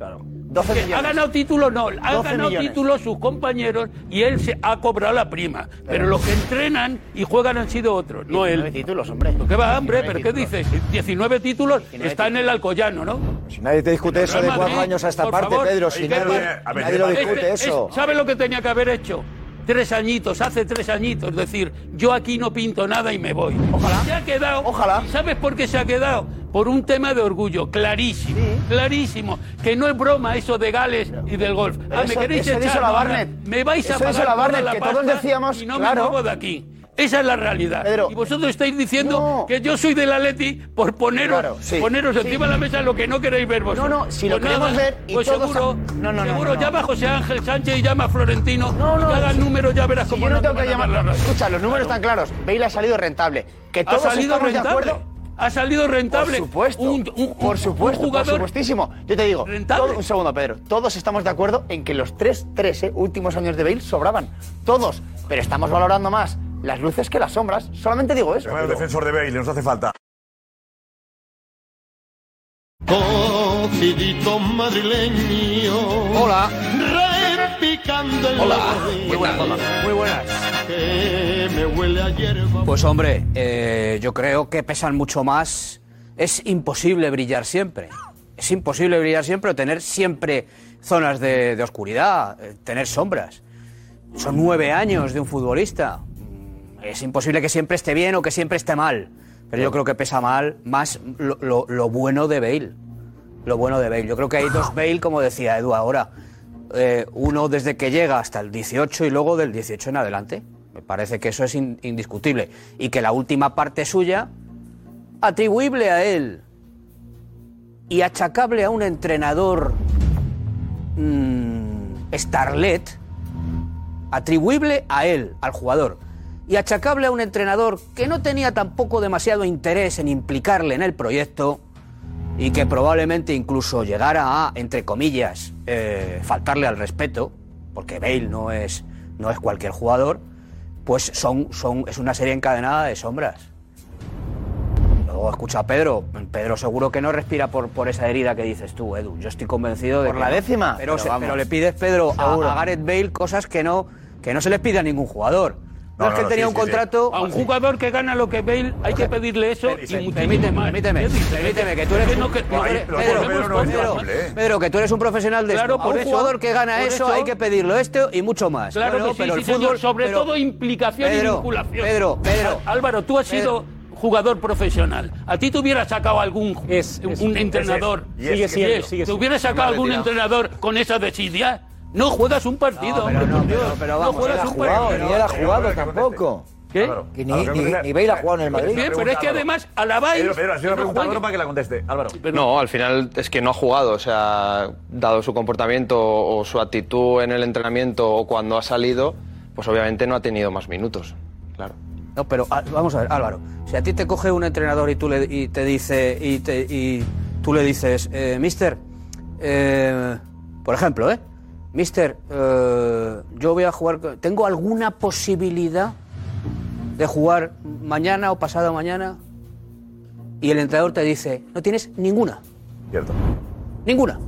12 Que millones. Ha ganado títulos, no. Ha 12 ganado millones. títulos sus compañeros y él se ha cobrado la prima. Pero los que entrenan y juegan han sido otros, no 19 él. títulos, hombre. ¿Qué va, hombre? 19 ¿Pero qué dices? 19 títulos está en el Alcoyano, ¿no? Si nadie te discute eso de cuatro años a esta por parte, favor. Pedro, si ¿Y qué nadie, pasa? A ver, nadie lo discute eso. es- ¿Sabe lo que tenía que haber hecho? Tres añitos, hace tres añitos, decir, yo aquí no pinto nada y me voy. Ojalá. Se ha quedado. Ojalá. ¿Y ¿Sabes por qué se ha quedado? Por un tema de orgullo, clarísimo, clarísimo. Que no es broma eso de Gales y del golf. Ah, me queréis eso echar la? Barnett. Me vais a Eso pagar la Barnett, la que todos pasta decíamos, y no claro. me muevo de aquí. Esa es la realidad. Pedro. y vosotros estáis diciendo que yo soy del Atleti por poneros, Claro, sí. poneros Sí. encima de la mesa lo que no queréis ver vosotros. No, no, si lo Pues queremos nada, ver y pues todos seguro, a- No, seguro no, llama a José Ángel Sánchez y llama a Florentino. No, no, y hagan números, ya verás cómo yo no te tengo que llamar. la. Escucha, los números están claros. Bale ha salido rentable. Que Ha todos salido estamos de rentable. acuerdo. Ha salido rentable. Por supuesto. Un, un- por supuesto, un jugador por supuestísimo. Yo te digo, rentable. todo- un segundo, Pedro. Todos estamos de acuerdo en que los tres, tres eh, últimos años de Bale sobraban. Todos. Pero estamos valorando más las luces que las sombras. Solamente digo eso. El defensor de Bale, nos hace falta. Por Tidito madrileño. Hola. Hola. Muy buenas, hola. Muy buenas. Que me huele a hierba. Pues hombre, eh, yo creo que pesan mucho más. Es imposible brillar siempre. Es imposible brillar siempre o tener siempre zonas de, de oscuridad, eh, tener sombras. Son nueve años de un futbolista. Mm, Es imposible que siempre esté bien o que siempre esté mal. Pero yo creo que pesa mal más lo, lo- lo bueno de Bale. Lo bueno de Bale. Yo creo que hay dos Bale, como decía Edu ahora. Eh, uno desde que llega hasta el 18 y luego del 18 en adelante. Me parece que eso es in- indiscutible. Y que la última parte suya, atribuible a él y achacable a un entrenador mm, Starlet, atribuible a él, al jugador, y achacable a un entrenador que no tenía tampoco demasiado interés en implicarle en el proyecto y que probablemente incluso llegara a, entre comillas, eh, faltarle al respeto, porque Bale no es, no es cualquier jugador, pues son, son, es una serie encadenada de sombras. Luego escucha a Pedro. Pedro seguro que no respira por, por esa herida que dices tú, Edu. Yo estoy convencido de ¿Por que la décima? Pero, Pero se- vamos. pero le pides, Pedro, a, a Gareth Bale cosas que no, que no se les pide a ningún jugador. No, No, es que él tenía sí, un sí, contrato... A un jugador que gana lo que Bale hay que pedirle eso y muchísimo Permíteme, más. que tú eres un- que- no, Pedro, Pedro, Pedro, Pedro, es ¿eh? Pedro, que tú eres un profesional de Claro, esto. A por un eso- jugador que gana eso, eso- hay que pedirlo esto y mucho más. Claro Bueno, que sí, pero sí, el señor, fútbol, sobre pero- todo implicación y Pedro, vinculación. Pedro, Pedro. Álvaro, tú has sido jugador profesional. ¿A ti te hubiera sacado algún un entrenador? Ese es. Sigue siendo, sigue ¿Te hubiera sacado algún entrenador con esa desidia? No juegas un partido, hombre, por Dios. no juegas un partido. Ni él ha jugado tampoco. ¿Qué? Que ni, ni, ni Bale ha jugado en el Madrid. Bien, pero es que además alabáis. Pedro, Pedro, ha sido una no pregunta. Álvaro para que la conteste. Álvaro. No, al final es que no ha jugado, o sea, dado su comportamiento o su actitud en el entrenamiento o cuando ha salido, pues obviamente no ha tenido más minutos, claro. No, pero ah, vamos a ver, Álvaro. Si a ti te coge un entrenador y tú le y te dice y, te- y tú le dices, eh, Mister, eh, por ejemplo, ¿eh? Mister, eh, yo voy a jugar. ¿Tengo alguna posibilidad de jugar mañana o pasado mañana? Y el entrenador te dice, no tienes ninguna. Cierto. Ninguna.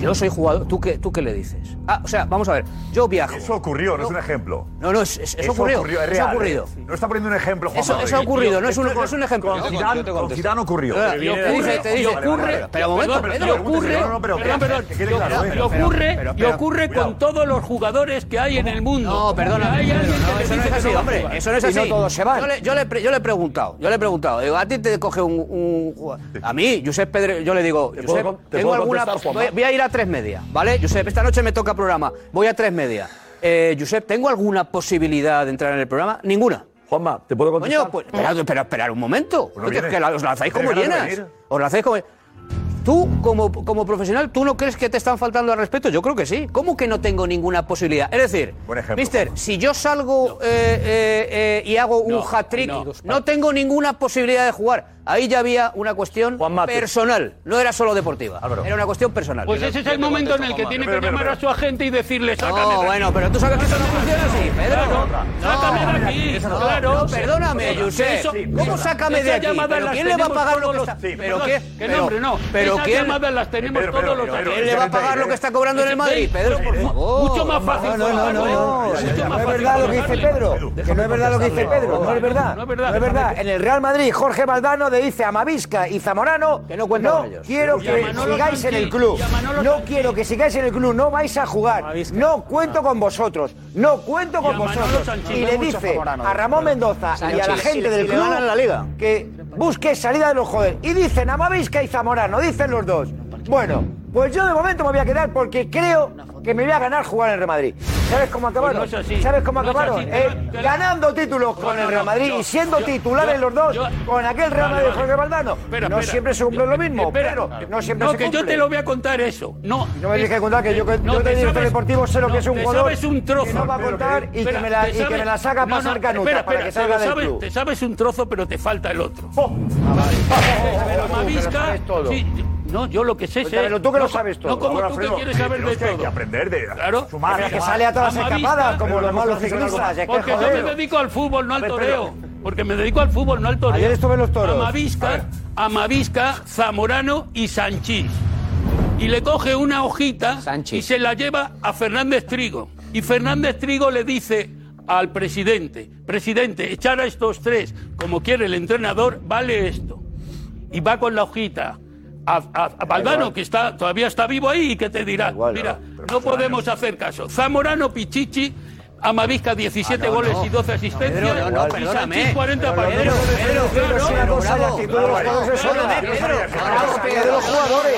Yo soy jugador. ¿Tú qué, ¿Tú qué le dices? Ah, o sea, vamos a ver. Yo viajo. Eso ocurrió, no, es un ejemplo. No, no, es- es- eso ocurrió, es eso ha real, ocurrido. ¿eh? No está poniendo un ejemplo, Juan Eso, eso ha ocurrido, no es un, no es un ejemplo. Con Zidane, con Zidane ocurrió. Eh, y ocurre, te dice, vale, vale. pero un momento, Pedro, pero ocurre, no, no, pero Perdón, que- perdón. que quede Y ocurre- ¿eh? y ocurre, pero- pero- ocurre con todos los jugadores que hay en el mundo. No, perdona, eso no es así, hombre. Eso no es así. no todos se van. Yo le, he preguntado, yo le he preguntado. Digo, a ti te coge un, jugador- A mí, Josep Pedro, yo le digo, Josep, con- te tengo alguna. voy a ir a tres media, ¿vale? Josep, esta noche me toca programa. Voy a tres media. Eh, Josep, ¿tengo alguna posibilidad de entrar en el programa? Ninguna. Juanma, ¿te puedo contestar? Coño, pues esperad, esperad, esperad un momento. No viene. que la- os lanzáis como llenas. Os lanzáis como. Tú, como, como profesional, ¿tú no crees que te están faltando al respeto? Yo creo que sí. ¿Cómo que no tengo ninguna posibilidad? Es decir. Mister, si yo salgo eh, eh, eh, y hago un No, hat-trick, no. no. tengo ninguna posibilidad de jugar. Ahí ya había una cuestión personal. No era solo deportiva. Álvaro. Era una cuestión personal. Pues ese es el momento en el que tiene que Pero, pero, llamar a pero. su agente y decirle, sácame de No, aquí". bueno, pero tú sabes que eso no funciona así, Pedro. Sácame de aquí, No, claro. no, perdóname, eso- ¿Cómo sácame de aquí? ¿Pero quién le va a pagar lo que los- está- Sí, pero qué- pero- nombre no. pero Esas quién- llamadas las tenemos Pero, todos los. ¿Quién le va a pagar lo que está cobrando en el Madrid, Pedro? Por favor. Mucho más fácil. No, no, no, no, no. Es verdad lo que dice. Pedro. Que no es verdad lo que dice Pedro. No es verdad. No es verdad. No es verdad. En el Real Madrid, Jorge Valdano le dice a Mavisca y Zamorano Que no ellos. quiero que sigáis en el club. No quiero que sigáis en el club. No vais a jugar. No cuento con vosotros. No cuento con vosotros. Y le dice a Ramón Mendoza y a la gente del club la liga. que busque salida de los joder. Y dicen a Mavisca y Zamorano, dicen los dos. Bueno, pues yo de momento me voy a quedar porque creo que me voy a ganar jugar en el Real Madrid. ¿Sabes cómo acabaron? Pues no. ¿Sabes cómo No acabaron? Eh, ganando títulos con no, el Real Madrid yo- y siendo titulares los dos con aquel Real Madrid. Jorge Valdano. Espera, no espera. siempre se cumple lo mismo, Espera. pero no siempre que yo te lo voy a contar eso. No, No me tienes que contar que yo, que yo te de director deportivo sé lo que es un jugador sabes un trozo. que no va a contar y, que me la, y que me la saca pasar canuta para que salga del club. Te sabes un trozo, pero te falta el otro. Pero que no, yo lo que sé es. Cuéntamelo tú que lo no, sabes todo. No como Ahora, tú que quieres saber de que- todo. que aprender de Claro. sumar, Pero que sumar. sale a todas las Amavisca, escapadas como pero los malos ciclistas. que Porque yo me dedico al fútbol, no al toreo. Porque me dedico al fútbol, no al toreo. Ayer estuve en los toros. A A Mavisca, ver. Amavisca, Zamorano y Sanchís. Y le coge una hojita y se la lleva a Fernández Trigo. Y Fernández Trigo le dice al presidente, presidente, echar a estos tres como quiere el entrenador, vale esto. Y va con la hojita a, a- a Valdano, que está, todavía está vivo ahí y que te dirá, mira, no podemos hacer caso. Zamorano, Pichichi, Amavisca 17 Ah, no, goles no. y 12 asistencias. No, no, y perdóname. Sanchís 40 Pero, partidos. Pedro, Pedro, los jugadores.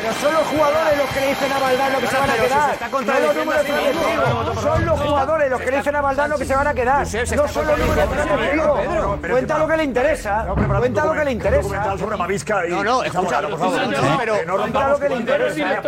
Pero son los jugadores los que le dicen a Valdano que se van a quedar. No los números transmitidos. Son los jugadores los que le dicen a Valdano que se van a quedar. No son los números. Cuenta lo que le interesa. Cuenta lo que le interesa. sobre Mavisca y No, no, y escucha, por favor. no, No, no cuenta lo que le interesa.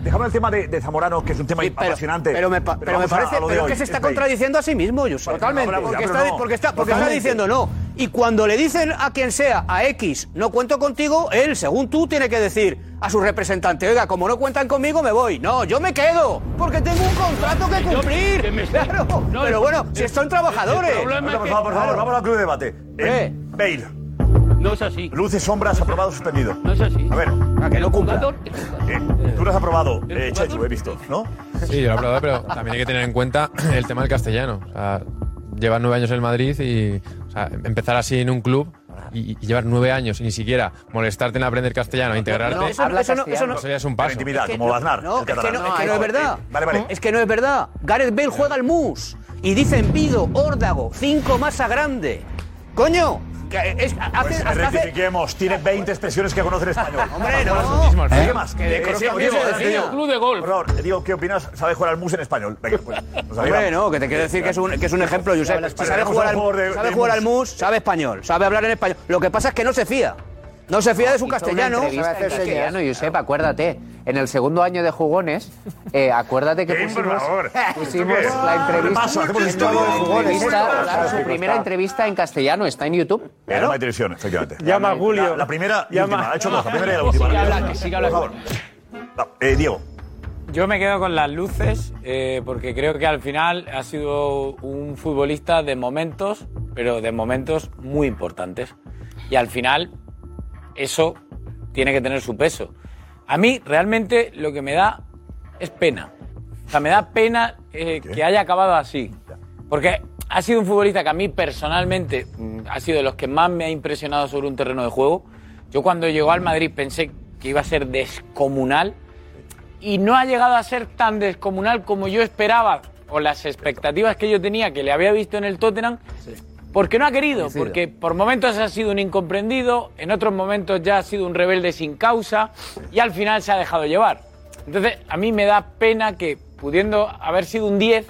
Dejamos el tema de, de Zamorano, que es un tema apasionante. Pero me, pero me a- parece a lo de pero hoy. que se está Es contradiciendo a sí mismo, Josep. Totalmente. no, porque, está, no. porque, está, porque está Totalmente. diciendo no. Y cuando le dicen a quien sea, a X, no cuento contigo, él, según tú, tiene que decir a su representante, oiga, como no cuentan conmigo, me voy. No, yo me quedo, porque tengo un contrato que cumplir. Claro. pero bueno, si son trabajadores. Por favor, por favor, por favor, vamos al club de debate. Eh, Bale. No es así. Luces, sombras, aprobado, suspendido. No es así. A ver. A que no cumpla. Eh, tú lo has aprobado, eh, Chechu, he visto, ¿no? Sí, yo lo he aprobado, pero también hay que tener en cuenta el tema del castellano. O sea, llevar nueve años en el Madrid y o sea, empezar así en un club y, y llevar nueve años y ni siquiera molestarte en aprender castellano, integrarte. No, eso, eso no, eso no- Eso ya es un paso. intimidad, Es que como no, Baznar, No, el es que no, es que no es verdad. Vale, vale. Es que no es verdad. Gareth Bale juega al mus y dicen Pido, Órdago, cinco masa grande. Coño, es, hace, Pues, hace, tiene 20 expresiones que conoce en español. Hombre, no. ¿Eh? ¿Eh? ¿Qué más? Que de Eh, sí, eh. Club de golf. Diego, ¿qué opinas? ¿Sabe jugar al mus en español? Venga, pues. Hombre, no, que te quiero decir que es un, que es un ejemplo, Josep. Si sabe jugar, al, sabe jugar al mus, sabe español, sabe hablar en español. Lo que pasa es que no se fía. No se fía de su una castellano. entrevista en castellano, Josep, acuérdate. En el segundo año de jugones, eh, acuérdate que pusimos, favor. pusimos la entrevista. De jugones. su primera entrevista en castellano está en YouTube. Programa de televisión, efectivamente. Llama a Julio. La, primera y Llama- última. Ha hecho dos, la primera y la última. siga hablando, que siga Por hablando. eh, Diego. Yo me quedo con las luces eh, porque creo que al final ha sido un futbolista de momentos, pero de momentos muy importantes. Y al final eso tiene que tener su peso. A mí realmente lo que me da es pena. O sea, me da pena eh, que haya acabado así. Porque ha sido un futbolista que a mí personalmente mm, ha sido de los que más me ha impresionado sobre un terreno de juego. Yo cuando llegó al Madrid pensé que iba a ser descomunal y no ha llegado a ser tan descomunal como yo esperaba o las expectativas que yo tenía que le había visto en el Tottenham porque no ha querido, porque por momentos ha sido un incomprendido, en otros momentos ya ha sido un rebelde sin causa y al final se ha dejado llevar. Entonces, a mí me da pena que pudiendo haber sido un 10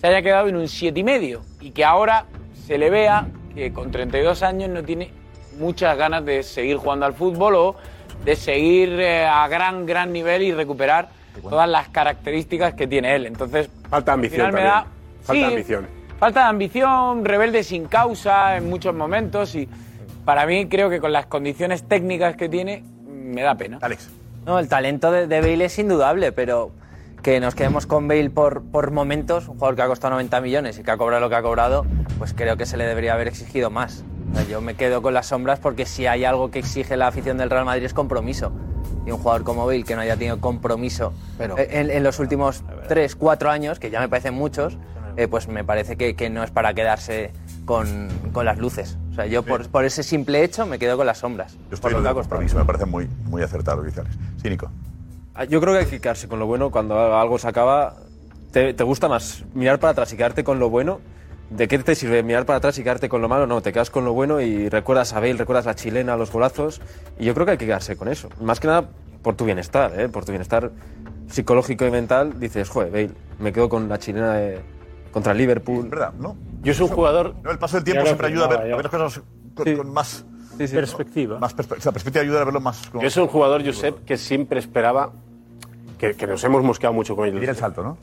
se haya quedado en un 7,5 y medio y que ahora se le vea que con 32 años no tiene muchas ganas de seguir jugando al fútbol o de seguir eh, a gran, gran nivel y recuperar todas las características que tiene él. Entonces, Falta al ambición final me también. da- Falta sí, ambición. Falta de ambición, rebelde sin causa en muchos momentos y para mí creo que con las condiciones técnicas que tiene me da pena. Alex. No, el talento de, de Bale es indudable, pero que nos quedemos con Bale por, por momentos, un jugador que ha costado 90 millones y que ha cobrado lo que ha cobrado, pues creo que se le debería haber exigido más. O sea, yo me quedo con las sombras porque si hay algo que exige la afición del Real Madrid es compromiso. Y un jugador como Bale que no haya tenido compromiso Pero- en, en los últimos 3, 4 años, que ya me parecen muchos, eh, pues me parece que, que no es para quedarse con, con las luces. O sea, yo por, por ese simple hecho me quedo con las sombras. Yo por estoy lo en que ha me parece muy, muy acertado lo que. Sí, Nico. Ah, Yo creo que hay que quedarse con lo bueno. Cuando algo se acaba, te, te gusta más mirar para atrás y quedarte con lo bueno. ¿De qué te sirve mirar para atrás y quedarte con lo malo? No, te quedas con lo bueno y recuerdas a Bale, recuerdas la chilena, los golazos. Y yo creo que hay que quedarse con eso. Más que nada por tu bienestar, ¿eh? por tu bienestar psicológico y mental. Dices, joder, Bale, me quedo con la chilena de- contra el Liverpool. ¿Verdad? ¿No? Yo soy un jugador. No, el paso del tiempo siempre ayuda a ver, a ver las cosas con, con más Perspectiva. Más perspe- o sea, la perspectiva ayuda a verlo más. como- Yo soy un jugador, Josep, que siempre esperaba que, que nos hemos mosqueado mucho con él. el salto, ¿no?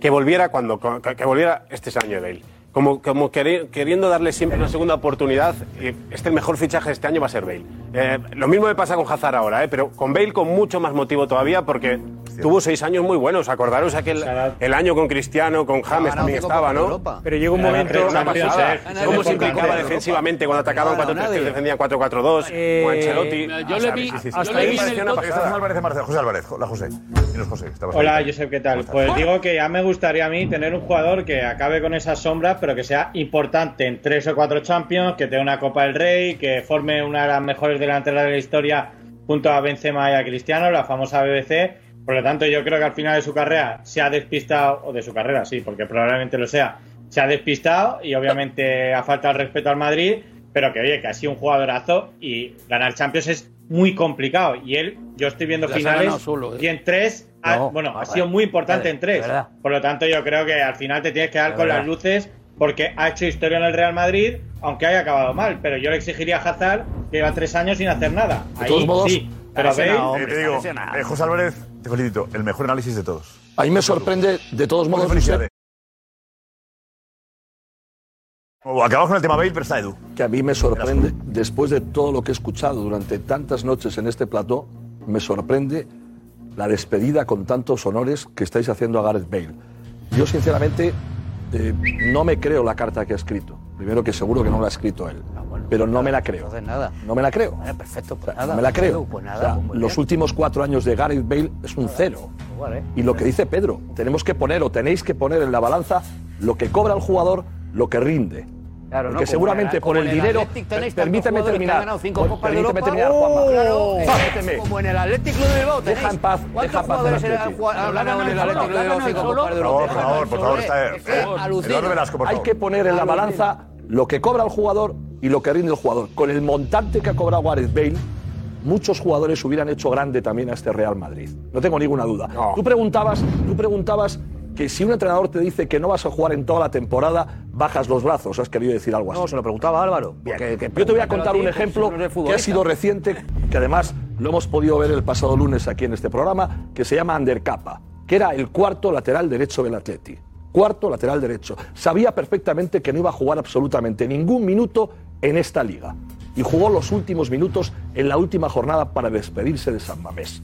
Que volviera cuando que, que volviera este año de Bale. Como, como queri- queriendo darle siempre una segunda oportunidad. y Este el mejor fichaje de este año va a ser Bale. Eh, lo mismo me pasa con Hazard ahora, eh, pero con Bale con mucho más motivo todavía porque tuvo seis años muy buenos. Acordaros aquel el año con Cristiano, con James también estaba, ¿no? Pero llegó un momento. Una pasada. ¿Cómo se implicaba defensivamente cuando atacaban 4-3-3, defendían 4-4-2? Eh, o Ancelotti. yo le vi- hasta ahí José. Álvarez, Marcelo, José Álvarez. Hola, Josep, ¿qué tal? Pues digo que ya me gustaría a mí tener un jugador que acabe con esas sombras, pero que sea importante en tres o cuatro Champions, que tenga una Copa del Rey, que forme una de las mejores delanteras de la historia junto a Benzema y a Cristiano, la famosa BBC. Por lo tanto, yo creo que al final de su carrera se ha despistado, o de su carrera, sí, porque probablemente lo sea, se ha despistado y obviamente ha faltado el respeto al Madrid, pero que oye, que ha sido un jugadorazo y ganar Champions es muy complicado. Y él, yo estoy viendo Las finales solo, ¿eh? y en tres, ha- No, bueno, ha sido muy importante vale, en tres. Por lo tanto, yo creo que al final te tienes que dar De con verdad. las luces porque ha hecho historia en el Real Madrid, aunque haya acabado mal. Pero yo le exigiría a Hazard que lleva tres años sin hacer nada. De Ahí sí, pero Eh, Bale, te digo, eh, José Álvarez, te felicito. El mejor análisis de todos. A mí me sorprende, de todos modos, felicidades. Oh, Acabamos con el tema Bale, pero está Edu. que a mí me sorprende, después de todo lo que he escuchado durante tantas noches en este plató, me sorprende la despedida con tantos honores que estáis haciendo a Gareth Bale. Yo, sinceramente, eh, no me creo la carta que ha escrito. Primero que seguro que no la ha escrito él, pero no me la creo. nada. No me la creo. perfecto, O sea, nada, no me la creo. pues nada, O sea, pues los bien. últimos cuatro años de Gareth Bale es un cero. Vale. Y lo que dice Pedro, tenemos que poner o tenéis que poner en la balanza lo que cobra el jugador, lo que rinde. Claro. Porque seguramente por el dinero. Permíteme terminar. cinco permíteme terminar, ¡Oh! Juanma. Claro, como en el Atlético de Bilbao Deja en paz, ¿Cuántos deja en paz ganado en el Atlético de Bilbao cinco Copas de Por Europa? favor, por favor, por favor, está. Es que alucino. Eduardo Velasco, por Hay que poner en la balanza lo que cobra el jugador y lo que rinde el jugador. Con el montante que ha cobrado Gareth Bale, muchos jugadores hubieran hecho grande también a este Real Madrid. No tengo ninguna duda. Tú preguntabas, tú preguntabas que si un entrenador te dice que no vas a jugar en toda la temporada, bajas los brazos. ¿Has querido decir algo así? No, se lo preguntaba Álvaro. que Yo te voy a contar ti, un ejemplo que ha sido reciente, que además lo hemos podido ver el pasado lunes aquí en este programa, que se llama Ander Capa, que era el cuarto lateral derecho del Atleti. Cuarto lateral derecho. Sabía perfectamente que no iba a jugar absolutamente ningún minuto en esta liga. Y jugó los últimos minutos en la última jornada para despedirse de San Mamés.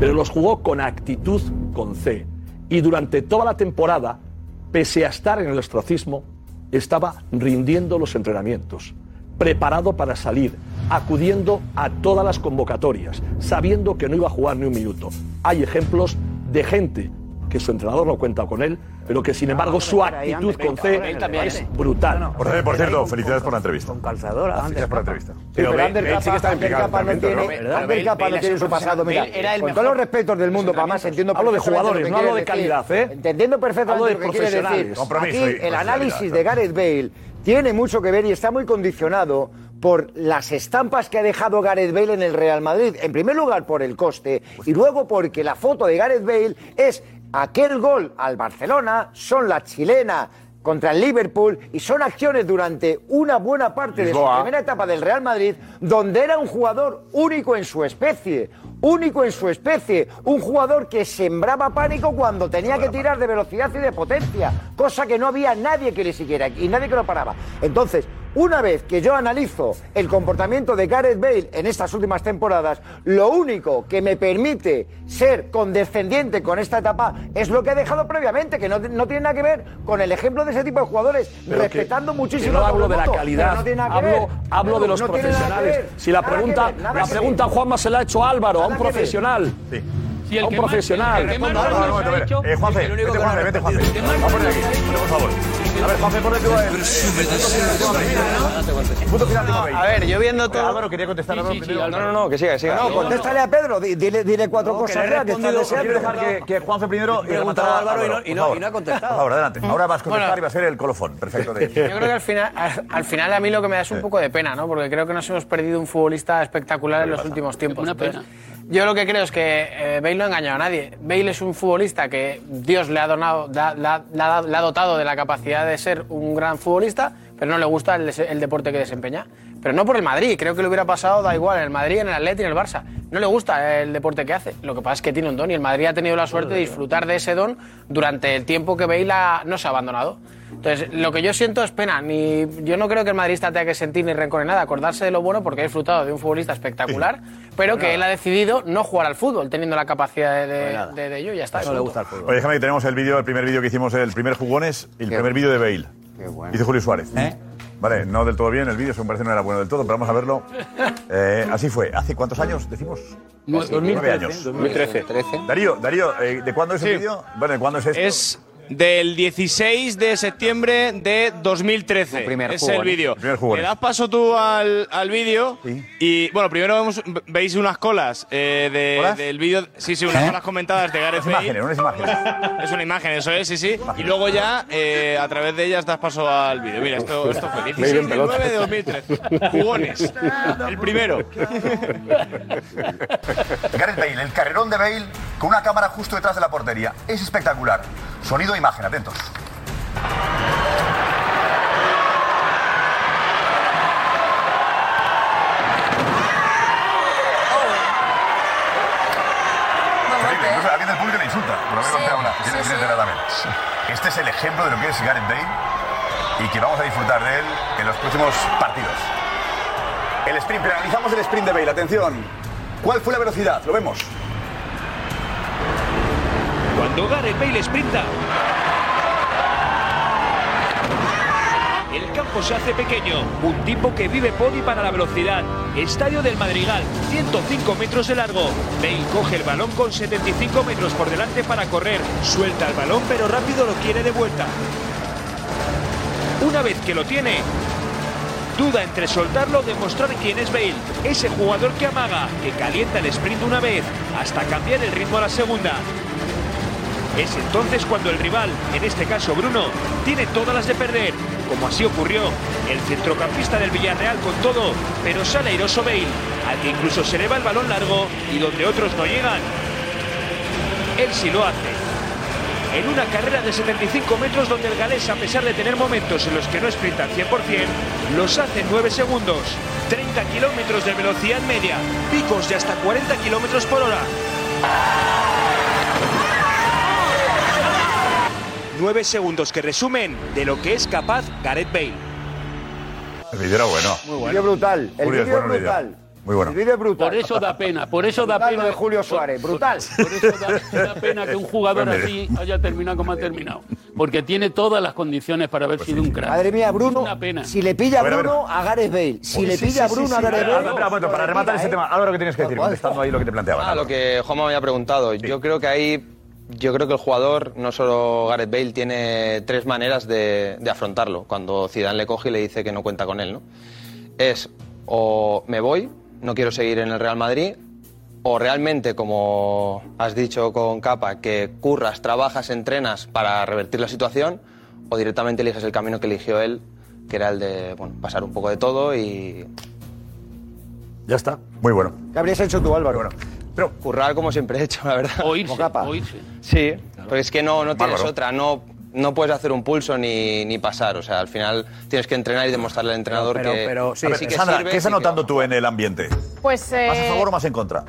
Pero los jugó con actitud con C. Y durante toda la temporada, pese a estar en el ostracismo, estaba rindiendo los entrenamientos, preparado para salir, acudiendo a todas las convocatorias, sabiendo que no iba a jugar ni un minuto. Hay ejemplos de gente que su entrenador no cuenta con él, pero que sin embargo su actitud con C es brutal. Por, cierto, por cierto, felicidades por la entrevista. Con calzadora. Felicidades por la entrevista. pero Ander sí que está implicado Capa no totalmente, tiene, ¿no? Ander Capa no tiene su pasado. Mira, con todos los respetos del mundo, para más entiendo Hablo de jugadores, no hablo de calidad. ¿eh? Entendiendo perfectamente lo que quieres decir. Aquí el análisis de Gareth Bale tiene mucho que ver y está muy condicionado por las estampas que ha dejado Gareth Bale en el Real Madrid. En primer lugar por el coste y luego porque la foto de Gareth Bale es aquel gol al Barcelona, son la chilena contra el Liverpool y son acciones durante una buena parte de su primera etapa del Real Madrid donde era un jugador único en su especie, único en su especie, un jugador que sembraba pánico cuando tenía que tirar de velocidad y de potencia, cosa que no había nadie que le siguiera y nadie que lo paraba. Entonces, una vez que yo analizo el comportamiento de Gareth Bale en estas últimas temporadas, lo único que me permite ser condescendiente con esta etapa es lo que he dejado previamente, que no, no tiene nada que ver con el ejemplo de ese tipo de jugadores, Pero que- respetando muchísimo que no a hablo de la calidad, no tiene nada que hablo, ver. hablo de los que profesionales. ver, Si la que pregunta, ver, la que pregunta. Juanma se la ha hecho Álvaro, a un que profesional. Sí. Si el A un que más- profesional. el que más No, no, no, no, hecho- eh, Juanfe, vete Juanfe, vete Juanfe. Vamos a poner aquí, por favor. A ver, Juanfe, ponle tú el... punto final de. A ver, yo viendo todo. Álvaro quería contestar. Álvaro, primero. No, no, no, que siga, que siga. No, contéstale a Pedro, di- dile, dile cuatro cosas que quiero dejar Juanfe primero y a Álvaro y no- y y ha contestado. Adelante. Ahora vas a contestar y va a ser el colofón. Perfecto. Yo creo que al final, al, al final a mí lo que me da es un poco de pena, ¿no? Porque creo que nos hemos perdido un futbolista espectacular en los últimos tiempos. Una Entonces, pena. Yo lo que creo es que eh, Bale no ha engañado a nadie. Bale es un futbolista que Dios le ha, dotado de la capacidad de ser un gran futbolista, pero no le gusta el, deporte que desempeña. Pero no por el Madrid, creo que le hubiera pasado, da igual, en el Madrid, en el Atleti, en el Barça. No le gusta el deporte que hace. Lo que pasa es que tiene un don y el Madrid ha tenido la suerte de disfrutar de ese don durante el tiempo que Bale no se ha abandonado. Entonces, lo que yo siento es pena. Ni, yo no creo que el madridista tenga que sentir ni rencor ni nada, acordarse de lo bueno porque ha disfrutado de un futbolista espectacular, pero que él ha decidido no jugar al fútbol, teniendo la capacidad de, de, de- de ello y ya está. punto. Oye, déjame que tenemos el vídeo, el primer vídeo que hicimos, el primer jugones y el primer vídeo de Bale. Dice Julio Suárez. Vale, no del todo bien el vídeo, según parece no era bueno del todo, pero vamos a verlo. Eh, así fue. ¿Hace cuántos años decimos? Nue- Nueve 2013, años. 2013. Darío, Darío, eh, ¿de cuándo es el Sí. vídeo? Bueno, ¿de cuándo es esto? Es del 16 de septiembre de 2013. Tu primer es jugón, el vídeo. Tu primer jugón. Le das paso tú al, al vídeo y, bueno, primero vemos- veis unas colas eh, de- ¿Colas? del vídeo. Sí, sí, unas ¿Eh? colas comentadas de Gareth Bale. imágenes, unas imágenes. Es una imagen, eso es, sí, sí. Y luego ya, eh, a través de ellas, das paso al vídeo. Mira, esto, esto fue 16 del 9 de 2013. Jugones. El primero. Gareth Bale, el carrerón de Bale con una cámara justo detrás de la portería. Es espectacular. Sonido e imagen, atentos. Alguien del público le insulta. Por. Este es el ejemplo de lo que es Gareth Bale y que vamos a disfrutar de él en los próximos partidos. El sprint, pero analizamos el sprint de Bale. Atención. ¿Cuál fue la velocidad? Lo vemos. Cuando Gareth Bale sprinta, el campo se hace pequeño. Un tipo que vive podi para la velocidad. Estadio del Madrigal, 105 metros de largo. Bale coge el balón con 75 metros por delante para correr. Suelta el balón, pero rápido lo quiere de vuelta. Una vez que lo tiene, duda entre soltarlo o demostrar quién es Bale. Ese jugador que amaga, que calienta el sprint una vez, hasta cambiar el ritmo a la segunda. Es entonces cuando el rival, en este caso Bruno, tiene todas las de perder, como así ocurrió. El centrocampista del Villarreal con todo, pero sale airoso Bale, al que incluso se eleva el balón largo y donde otros no llegan. Él sí lo hace. En una carrera de 75 metros donde el galés, a pesar de tener momentos en los que no sprinta al 100%, los hace en 9 segundos. 30 kilómetros de velocidad media, picos de hasta 40 kilómetros por hora. 9 segundos que resumen de lo que es capaz Gareth Bale. El vídeo era bueno. El vídeo brutal. El Julio, es vídeo bueno brutal. Muy bueno. El vídeo brutal. Por eso da pena, por eso da Brutal pena. lo de Julio Suárez, brutal. Por eso da, da pena que un jugador Pues así haya terminado como ha terminado. Porque tiene todas las condiciones para haber sido un crack. Madre mía, Bruno, Una pena. si le pilla a. Bruno, a Gareth Bale. Si Oye, le sí, pilla a sí, Bruno, sí, a sí. Gareth Bale... espera, para rematar ese tema, Álvaro, ¿qué tienes que decir? Contestando ahí lo que te planteaba. Ah, lo que Juanma me había preguntado. Yo creo que ahí, yo creo que el jugador, no solo Gareth Bale, tiene tres maneras de, de afrontarlo. Cuando Zidane le coge y le dice que no cuenta con él, ¿no? Es o me voy, no quiero seguir en el Real Madrid, o realmente, como has dicho con Capa, que curras, trabajas, entrenas para revertir la situación, o directamente eliges el camino que eligió él, que era el de bueno, pasar un poco de todo y Ya está. Muy bueno. ¿Qué habrías hecho tú, Álvaro? Bueno. Pero currar como siempre he hecho, la verdad. Oírse, capa. oírse. Sí, porque es que no, no tienes Bárbaro. otra, no, no puedes hacer un pulso ni, ni pasar, o sea, al final tienes que entrenar y demostrarle al entrenador Pero, que, pero, sí, a ver, sí que Sandra, sirve, ¿qué estás sí que- notando tú en el ambiente? Pues eh, ¿Más a favor o más en contra?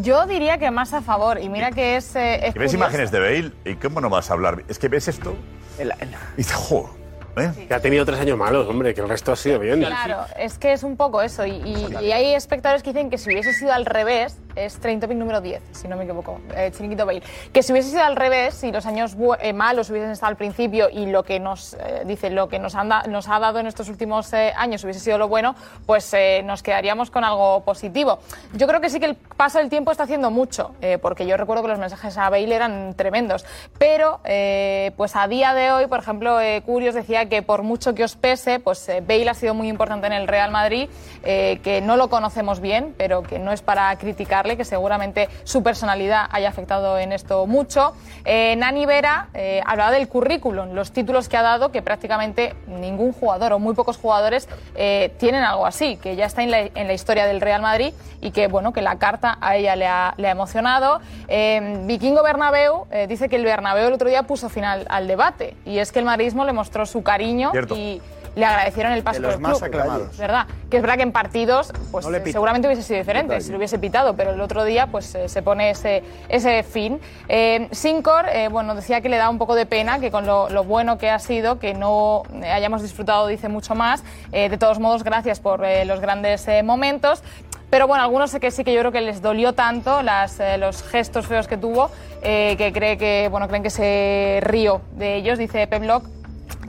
yo diría que más a favor. Y mira que es. eh, es ves curioso. imágenes de Bale y cómo no vas a hablar. Es que ves esto y dices, jo, ¿eh? Que ha tenido tres años malos, hombre, que el resto ha sido bien. Claro, es que es un poco eso. Y, y- y hay espectadores que dicen que si hubiese sido al revés, es Training Topic número 10, si no me equivoco, eh, Chiringuito Bale, que si hubiese sido al revés, si los años eh, malos hubiesen estado al principio y lo que nos eh, dice, lo que nos, han da- nos ha dado en estos últimos eh, años hubiese sido lo bueno, pues eh, nos quedaríamos con algo positivo. Yo creo que sí que el paso del tiempo está haciendo mucho, eh, porque yo recuerdo que los mensajes a Bale eran tremendos, pero eh, pues a día de hoy, por ejemplo, eh, Curios decía que por mucho que os pese, pues eh, Bale ha sido muy importante en el Real Madrid, eh, que no lo conocemos bien, pero que no es para criticarle, que seguramente su personalidad haya afectado en esto mucho. Eh, Nani Vera eh, hablaba del currículum, los títulos que ha dado, que prácticamente ningún jugador o muy pocos jugadores eh, tienen algo así, que ya está en la, en la historia del Real Madrid y que bueno que la carta a ella le ha, le ha emocionado. Eh, Vikingo Bernabéu eh, dice que el Bernabéu el otro día puso final al debate y es que el madridismo le mostró su cariño Cierto. y le agradecieron el paso De los por el más club. aclamados. ¿Verdad? Que es verdad que en partidos, pues No le eh, pita. seguramente hubiese sido diferente, si lo hubiese pitado, pero el otro día, pues eh, se pone ese, ese fin. Eh, Sincor, eh, bueno, decía que le da un poco de pena que con lo, lo bueno que ha sido, que no eh, hayamos disfrutado, dice mucho más. Eh, de todos modos, gracias por eh, los grandes eh, momentos. Pero bueno, algunos sé que sí que yo creo que les dolió tanto las, eh, los gestos feos que tuvo, eh, que cree que, bueno, creen que se río de ellos, dice Pep Block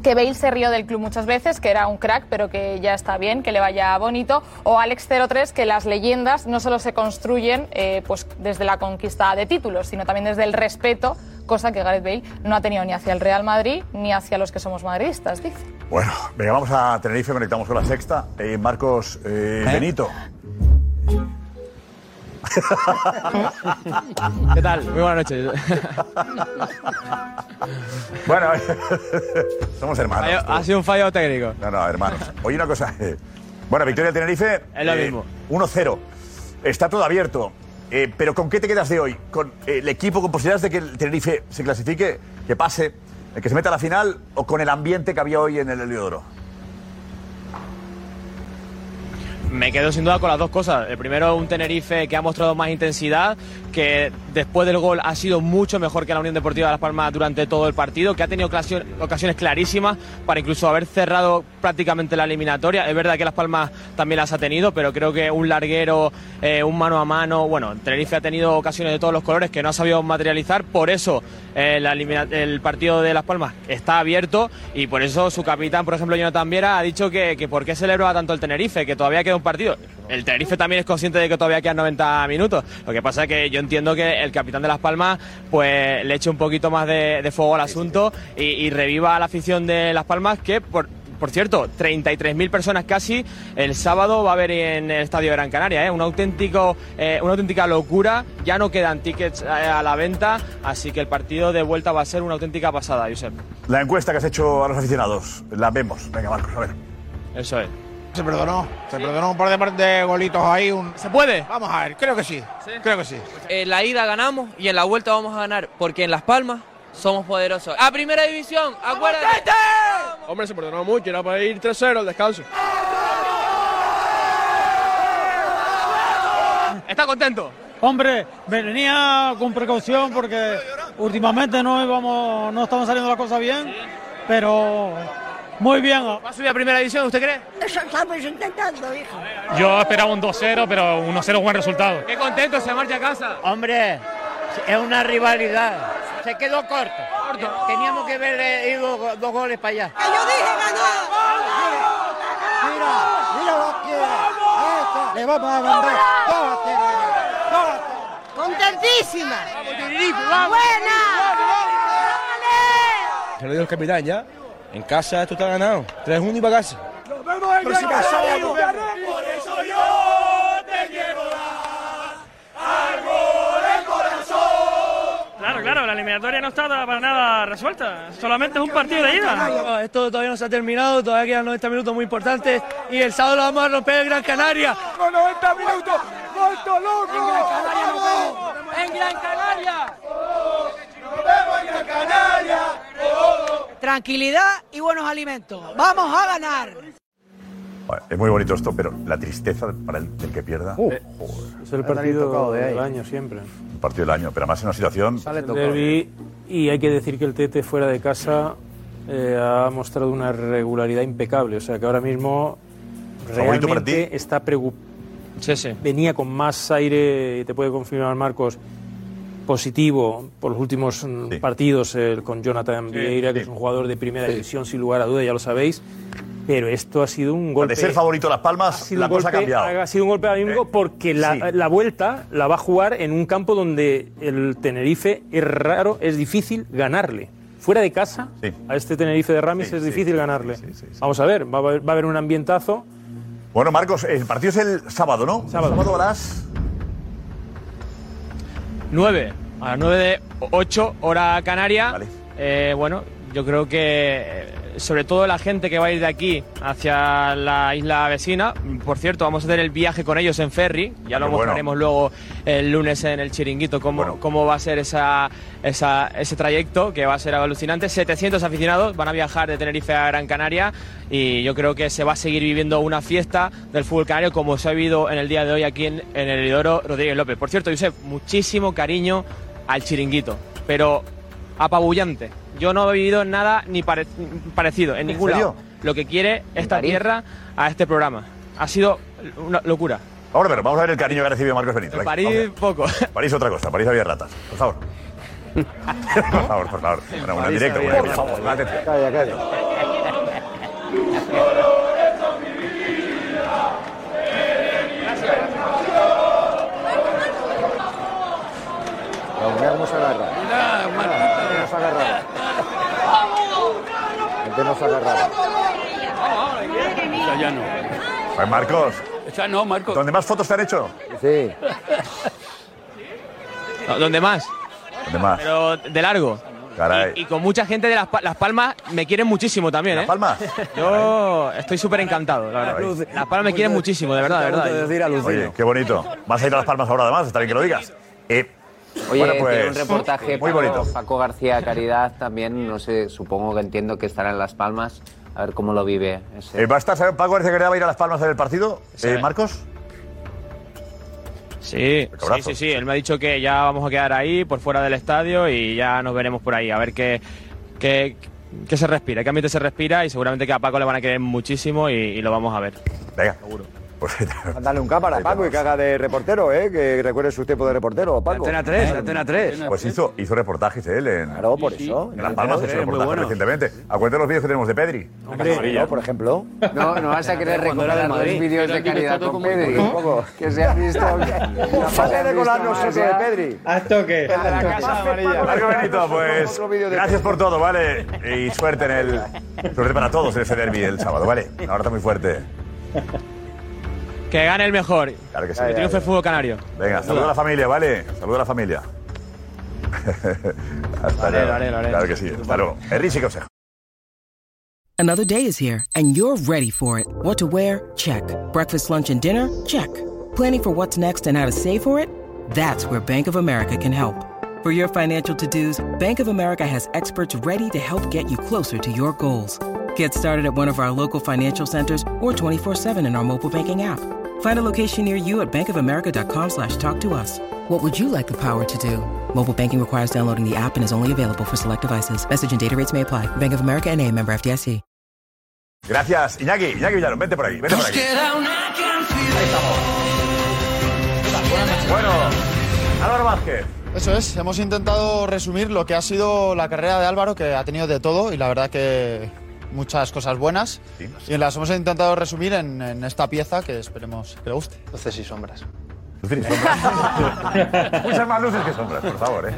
que Bale se rió del club muchas veces, que era un crack, pero que ya está bien, que le vaya bonito. O Alex03, que las leyendas no solo se construyen eh, pues desde la conquista de títulos, sino también desde el respeto, cosa que Gareth Bale no ha tenido ni hacia el Real Madrid ni hacia los que somos madridistas, dice. Bueno, venga, vamos a Tenerife, conectamos con la sexta. Eh, Marcos eh, Benito. ¿Qué tal? Muy buenas noches. Bueno, somos hermanos. Fallo- ha sido un fallo técnico. No, no, hermanos. Oye, una cosa. Bueno, victoria del Tenerife. Es lo eh, mismo. 1-0. Está todo abierto. Eh, pero ¿con qué te quedas de hoy? ¿Con eh, el equipo, con posibilidades de que el Tenerife se clasifique, que pase, que se meta a la final o con el ambiente que había hoy en el Heliodoro? Me quedo sin duda con las dos cosas. El primero, un Tenerife que ha mostrado más intensidad, que después del gol ha sido mucho mejor que la Unión Deportiva de Las Palmas durante todo el partido, que ha tenido ocasio- ocasiones clarísimas para incluso haber cerrado prácticamente la eliminatoria. Es verdad que Las Palmas también las ha tenido, pero creo que un larguero, eh, un mano a mano, bueno, Tenerife ha tenido ocasiones de todos los colores que no ha sabido materializar, por eso eh, el partido de Las Palmas está abierto y por eso su capitán, por ejemplo, Jonathan Viera, ha dicho que, que por qué celebraba tanto el Tenerife, que todavía queda un partido. El Tenerife también es consciente de que todavía quedan 90 minutos. Lo que pasa es que yo entiendo que el capitán de Las Palmas pues le eche un poquito más de, de fuego al asunto y, y reviva a la afición de Las Palmas que por por cierto, 33.000 personas casi el sábado va a haber en el Estadio de Gran Canaria, ¿eh? un auténtico, eh, una auténtica locura. Ya no quedan tickets eh, a la venta, así que el partido de vuelta va a ser una auténtica pasada, Josep. La encuesta que has hecho a los aficionados. La vemos. Venga, Marcos, a ver. Eso es. Se perdonó, se perdonó un par de, de golitos ahí. Un... ¿Se puede? Vamos a ver, creo que sí, creo que sí. En la ida ganamos y en la vuelta vamos a ganar, porque en Las Palmas somos poderosos. A primera división, acuérdate. Hombre, se perdonó mucho, era para ir 3-0 al descanso. ¿Está contento? Hombre, venía con precaución porque últimamente no íbamos, no estamos saliendo las cosas bien, pero muy bien. ¿Va a subir a primera división, usted cree? Eso estamos intentando, hijo. Yo esperaba un 2-0, pero 1-0 buen resultado. Qué contento, se marcha a casa. Hombre, es una rivalidad. Se quedó corto. Teníamos que haber eh, ido dos goles para allá. yo dije ganar! Mira, mira lo que Le vamos a mandar ¡Contentísima! ¡Buena! Se lo dijo el capitán ya. En casa esto está ganado. 3-1 y para casa. Pero si pasó, Por eso yo te quiero dar algo de corazón. Claro, claro, la eliminatoria no está para nada resuelta. Solamente es un partido de ida. Esto todavía no se ha terminado, todavía quedan 90 minutos muy importantes y el sábado lo vamos a romper en Gran Canaria. ¡Con 90 minutos! ¡Vuelto loco! En Gran Canaria nos vemos. En Gran Canaria. ¡Nos vemos en Gran Canaria! Tranquilidad y buenos alimentos. Vamos a ganar. Bueno, es muy bonito esto, pero la tristeza para el, del que pierda. Uh, es el partido del año siempre. Un partido del año, pero además en una situación. El derbi, y hay que decir que el Tete fuera de casa eh, ha mostrado una regularidad impecable. O sea que ahora mismo ¿Favorito para realmente está preocupado. Venía con más aire, te puede confirmar Marcos, positivo por los últimos mm, partidos el, con Jonathan Sí, Vieira, que sí. es un jugador de primera Sí. división sin lugar a duda, ya lo sabéis. Pero esto ha sido un golpe. De ser favorito Las Palmas, la cosa ha golpe- cambiado. Ha sido un golpe anímico porque la, sí. la vuelta la va a jugar en un campo donde el Tenerife es raro, es difícil ganarle. Fuera de casa, a este Tenerife de Ramis es difícil ganarle. Vamos a ver va, a haber, va a haber un ambientazo. Bueno, Marcos, el partido es el sábado, ¿no? Sábado, a las 9, a las 9 de 8, hora canaria. Eh, bueno, yo creo que sobre todo la gente que va a ir de aquí hacia la isla vecina. Por cierto, vamos a hacer el viaje con ellos en ferry. Ya lo bueno. mostraremos luego el lunes en el chiringuito cómo, cómo va a ser esa, esa- ese trayecto, que va a ser alucinante. 700 aficionados van a viajar de Tenerife a Gran Canaria y yo creo que se va a seguir viviendo una fiesta del fútbol canario como se ha vivido en el día de hoy aquí en, en el Heliodoro Rodríguez López. Por cierto, Josep, muchísimo cariño al chiringuito, pero apabullante. Yo no he vivido nada ni pare- parecido en ningún serio? lado. Lo que quiere esta tierra a este programa. Ha sido una locura. Ahora, pero vamos a ver el cariño que ha recibido Marcos Benito. venga, París, vamos. poco. París otra cosa, París había ratas. Por favor. por favor, por favor. Una, una en directo. una- por favor. Calla, calla. No, mira cómo se agarra. Mira cómo se agarra. Mira cómo se agarra. Esa ya no. Pues Marcos. Esa no, Marcos. ¿Dónde más fotos te han hecho? Sí. ¿Dónde más? ¿Dónde más? Pero de largo. Caray. Y con mucha gente de Las, Las Palmas me quieren muchísimo también, ¿eh? ¿Las Palmas? Yo estoy súper encantado, la verdad. Las Palmas me quieren muchísimo, de verdad, de verdad. Oye, qué bonito. Vas a ir a Las Palmas ahora además, está bien que lo digas. Eh, Oye, bueno, tiene pues, un reportaje muy Paco, bonito. Paco García Caridad también, no sé, supongo que entiendo que estará en Las Palmas, a ver cómo lo vive. ese- Eh, ¿Va a estar ¿sabe Paco García Caridad va a ir a Las Palmas en el partido? Sí. Eh, ¿Marcos? Sí, sí, sí. Él me ha dicho que ya vamos a quedar ahí, por fuera del estadio, y ya nos veremos por ahí, a ver qué, qué, qué se respira, qué ambiente se respira, y seguramente que a Paco le van a querer muchísimo y, y lo vamos a ver. Venga. Seguro. Pues, Mándale un cámara a Paco y que haga de reportero, ¿eh? Que recuerde su tiempo de reportero, Paco. Antena 3, Antena 3. Pues hizo, hizo reportajes él en, Claro, por eso. en Las Palmas, hizo muy reportajes bueno. recientemente. Acuérdate los vídeos que tenemos de Pedri. ¿no? Por ejemplo. No, no vas a querer recuperar los vídeos de foto con Pedri. Que se han visto. Pasa de colar nosotros de Pedri. ¿A esto qué? A la casa amarilla. Marco Benito, pues gracias por todo, ¿vale? Y suerte en el. Suerte para todos en ese derby el sábado, ¿vale? Un abrazo muy fuerte. Que gane el mejor. Claro que sí. Que triunfe el fútbol canario. Venga, saluda a la familia, ¿vale? Saluda a la familia. Hasta Vale, luego. vale, vale. Claro que sí. Hasta luego. Enrique sí que. Another day is here, and you're ready for it. What to wear? Check. Breakfast, lunch, and dinner? Check. Planning for what's next and how to save for it? That's where Bank of America can help. For your financial to dos, Bank of America has experts ready to help get you closer to your goals. Get started at one of our local financial centers or 24-7 in our mobile banking app. Find a location near you at bankofamerica.com slash talk to us. What would you like the power to do? Mobile banking requires downloading the app and is only available for select devices. Message and data rates may apply. Bank of America and a member FDIC. Gracias, Iñaki. Iñaki Villalón, vente por aquí. Vente por aquí. Bueno, Álvaro Vázquez. Eso es, hemos intentado resumir lo que ha sido la carrera de Álvaro, que ha tenido de todo y la verdad que muchas cosas buenas. Y las hemos intentado resumir en, en esta pieza que esperemos que le guste. Luces y sombras. Luces y sombras. Muchas más luces que sombras, por favor, ¿eh?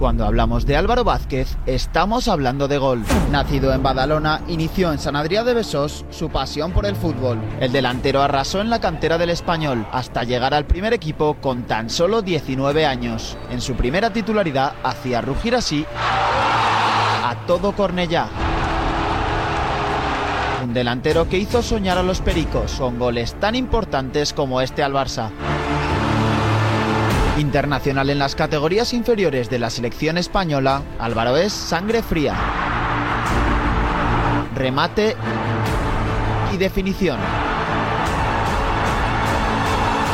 Cuando hablamos de Álvaro Vázquez, estamos hablando de gol. Nacido en Badalona, inició en San Adrià de Besós su pasión por el fútbol. El delantero arrasó en la cantera del español hasta llegar al primer equipo con tan solo 19 años. En su primera titularidad hacía rugir así a todo Cornellá. Un delantero que hizo soñar a los pericos con goles tan importantes como este al Barça. Internacional en las categorías inferiores de la selección española, Álvaro es sangre fría. Remate y definición.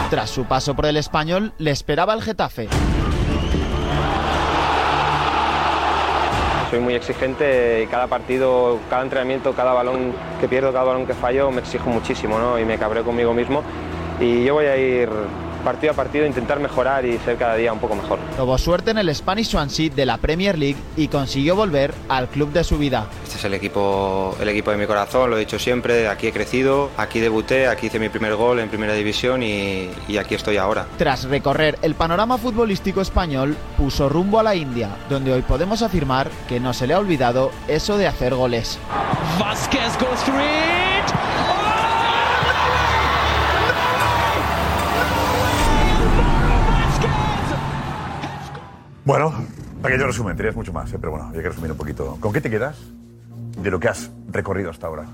Tras su paso por el español, le esperaba el Getafe. Soy muy exigente y cada partido, cada entrenamiento, cada balón que pierdo, cada balón que fallo, me exijo muchísimo ¿no? y me cabreo conmigo mismo. Y yo voy a ir partido a partido intentar mejorar y ser cada día un poco mejor. Tuvo suerte en el Spanish Swansea de la Premier League y consiguió volver al club de su vida. Este es el equipo, el equipo de mi corazón, lo he dicho siempre, aquí he crecido, aquí debuté, aquí hice mi primer gol en primera división y, y aquí estoy ahora. Tras recorrer el panorama futbolístico español, puso rumbo a la India, donde hoy podemos afirmar que no se le ha olvidado eso de hacer goles. Vasquez goes for Bueno, Pequeño resumen, tenías mucho más, ¿eh? pero bueno, había que resumir un poquito. ¿Con qué te quedas de lo que has recorrido hasta ahora?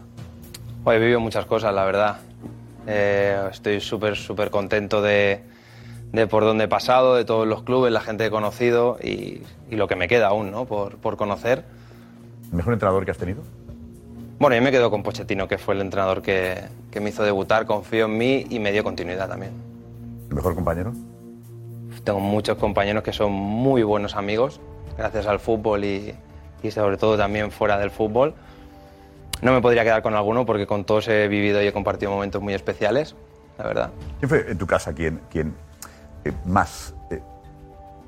Hoy he vivido muchas cosas, la verdad. Eh, estoy súper, súper contento de, de por dónde he pasado, de todos los clubes, la gente que he conocido y, y lo que me queda aún, ¿no? Por, por conocer. ¿El mejor entrenador que has tenido? Bueno, yo me quedo con Pochettino, que fue el entrenador que, que me hizo debutar, confió en mí y me dio continuidad también. ¿El mejor compañero? Tengo muchos compañeros que son muy buenos amigos, gracias al fútbol y, y sobre todo también fuera del fútbol. No me podría quedar con alguno porque con todos he vivido y he compartido momentos muy especiales, la verdad. ¿Quién fue en tu casa quien, quien eh, más eh,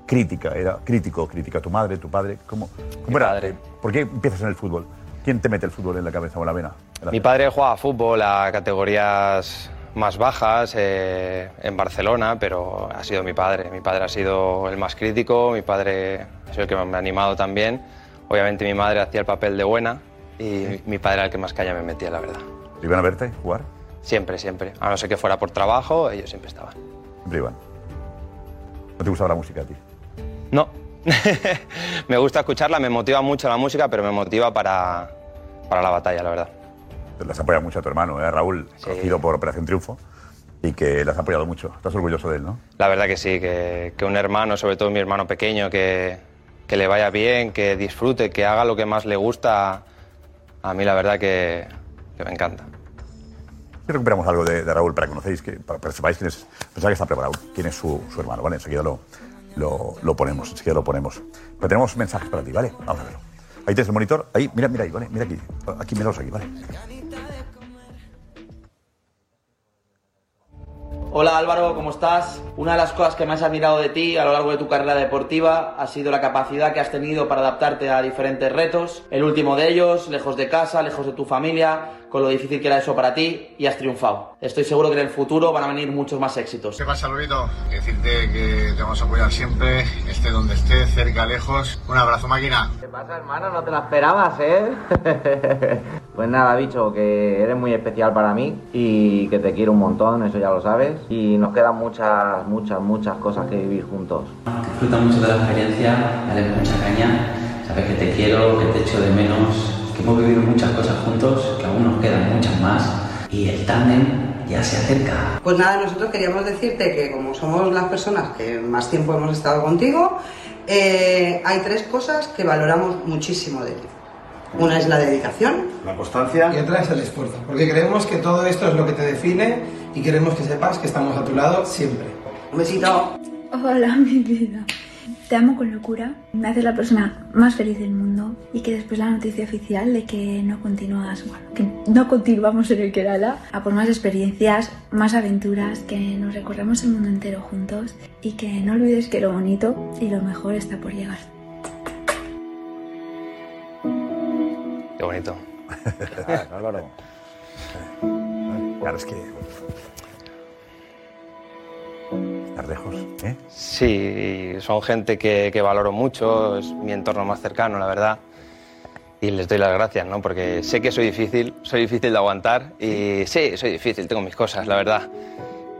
crítica era? ¿Crítico? ¿Crítica tu madre, tu padre? ¿Cómo, cómo era? Eh, ¿Por qué empiezas en el fútbol? ¿Quién te mete el fútbol en la cabeza o en la vena? En la Mi padre jugaba fútbol a categorías más bajas eh, en Barcelona, pero ha sido mi padre. Mi padre ha sido el más crítico, mi padre ha sido el que me ha animado también. Obviamente mi madre hacía el papel de buena y mi padre era el que más caña me metía, la verdad. ¿Iban a verte jugar? Siempre, siempre. A no ser que fuera por trabajo, ellos siempre estaban. Siempre iban. ¿No te gustaba la música a ti? No. me gusta escucharla, me motiva mucho la música, pero me motiva para, para la batalla, la verdad. Las apoya mucho a tu hermano, ¿eh? Raúl, conocido por Operación Triunfo, y que las ha apoyado mucho. Estás orgulloso de él, ¿no? La verdad que sí, que, que un hermano, sobre todo mi hermano pequeño, que, que le vaya bien, que disfrute, que haga lo que más le gusta, a mí la verdad que, que me encanta. Y recuperamos algo de, de Raúl para que conocéis, que, para, que sepáis quién es, que está preparado, quién es su, su hermano, ¿vale? Enseguida lo, lo, lo ponemos, enseguida lo ponemos. Pero tenemos mensajes para ti, ¿vale? Vamos a verlo. Ahí tienes el monitor, ahí, mira, mira ahí, ¿vale? Mira aquí, aquí, míralos aquí, ¿vale? Hola Álvaro, ¿cómo estás? Una de las cosas que más he admirado de ti a lo largo de tu carrera deportiva ha sido la capacidad que has tenido para adaptarte a diferentes retos. El último de ellos, lejos de casa, lejos de tu familia, con lo difícil que era eso para ti y has triunfado. Estoy seguro que en el futuro van a venir muchos más éxitos. ¿Qué pasa, Lobito? Decirte que te vamos a apoyar siempre, esté donde esté, cerca, lejos. Un abrazo, máquina. ¿Qué pasa, hermano? No te la esperabas, ¿eh? pues nada, bicho, que eres muy especial para mí y que te quiero un montón, eso ya lo sabes. Y nos quedan muchas, muchas, muchas cosas que vivir juntos. Disfruta mucho de la experiencia, dale mucha caña, sabes que te quiero, que te echo de menos, que hemos vivido muchas cosas juntos, que aún nos quedan muchas más y el tándem ya se acerca. Pues nada, nosotros queríamos decirte que como somos las personas que más tiempo hemos estado contigo, eh, hay tres cosas que valoramos muchísimo de ti. Una es la dedicación, La constancia. Y otra es el esfuerzo, porque creemos que todo esto es lo que te define y queremos que sepas que estamos a tu lado siempre. Un besito. Hola, mi vida. Te amo con locura. Me haces la persona más feliz del mundo. Y que después la noticia oficial de que no continúas, bueno, que no continuamos en el Kerala, a por más experiencias, más aventuras, que nos recorramos el mundo entero juntos y que no olvides que lo bonito y lo mejor está por llegar. Qué bonito. Álvaro. Claro, es que. Estar lejos, ¿eh? Sí, son gente que, que valoro mucho, es mi entorno más cercano, la verdad. Y les doy las gracias, ¿no? Porque sé que soy difícil, soy difícil de aguantar y sí, soy difícil, tengo mis cosas, la verdad.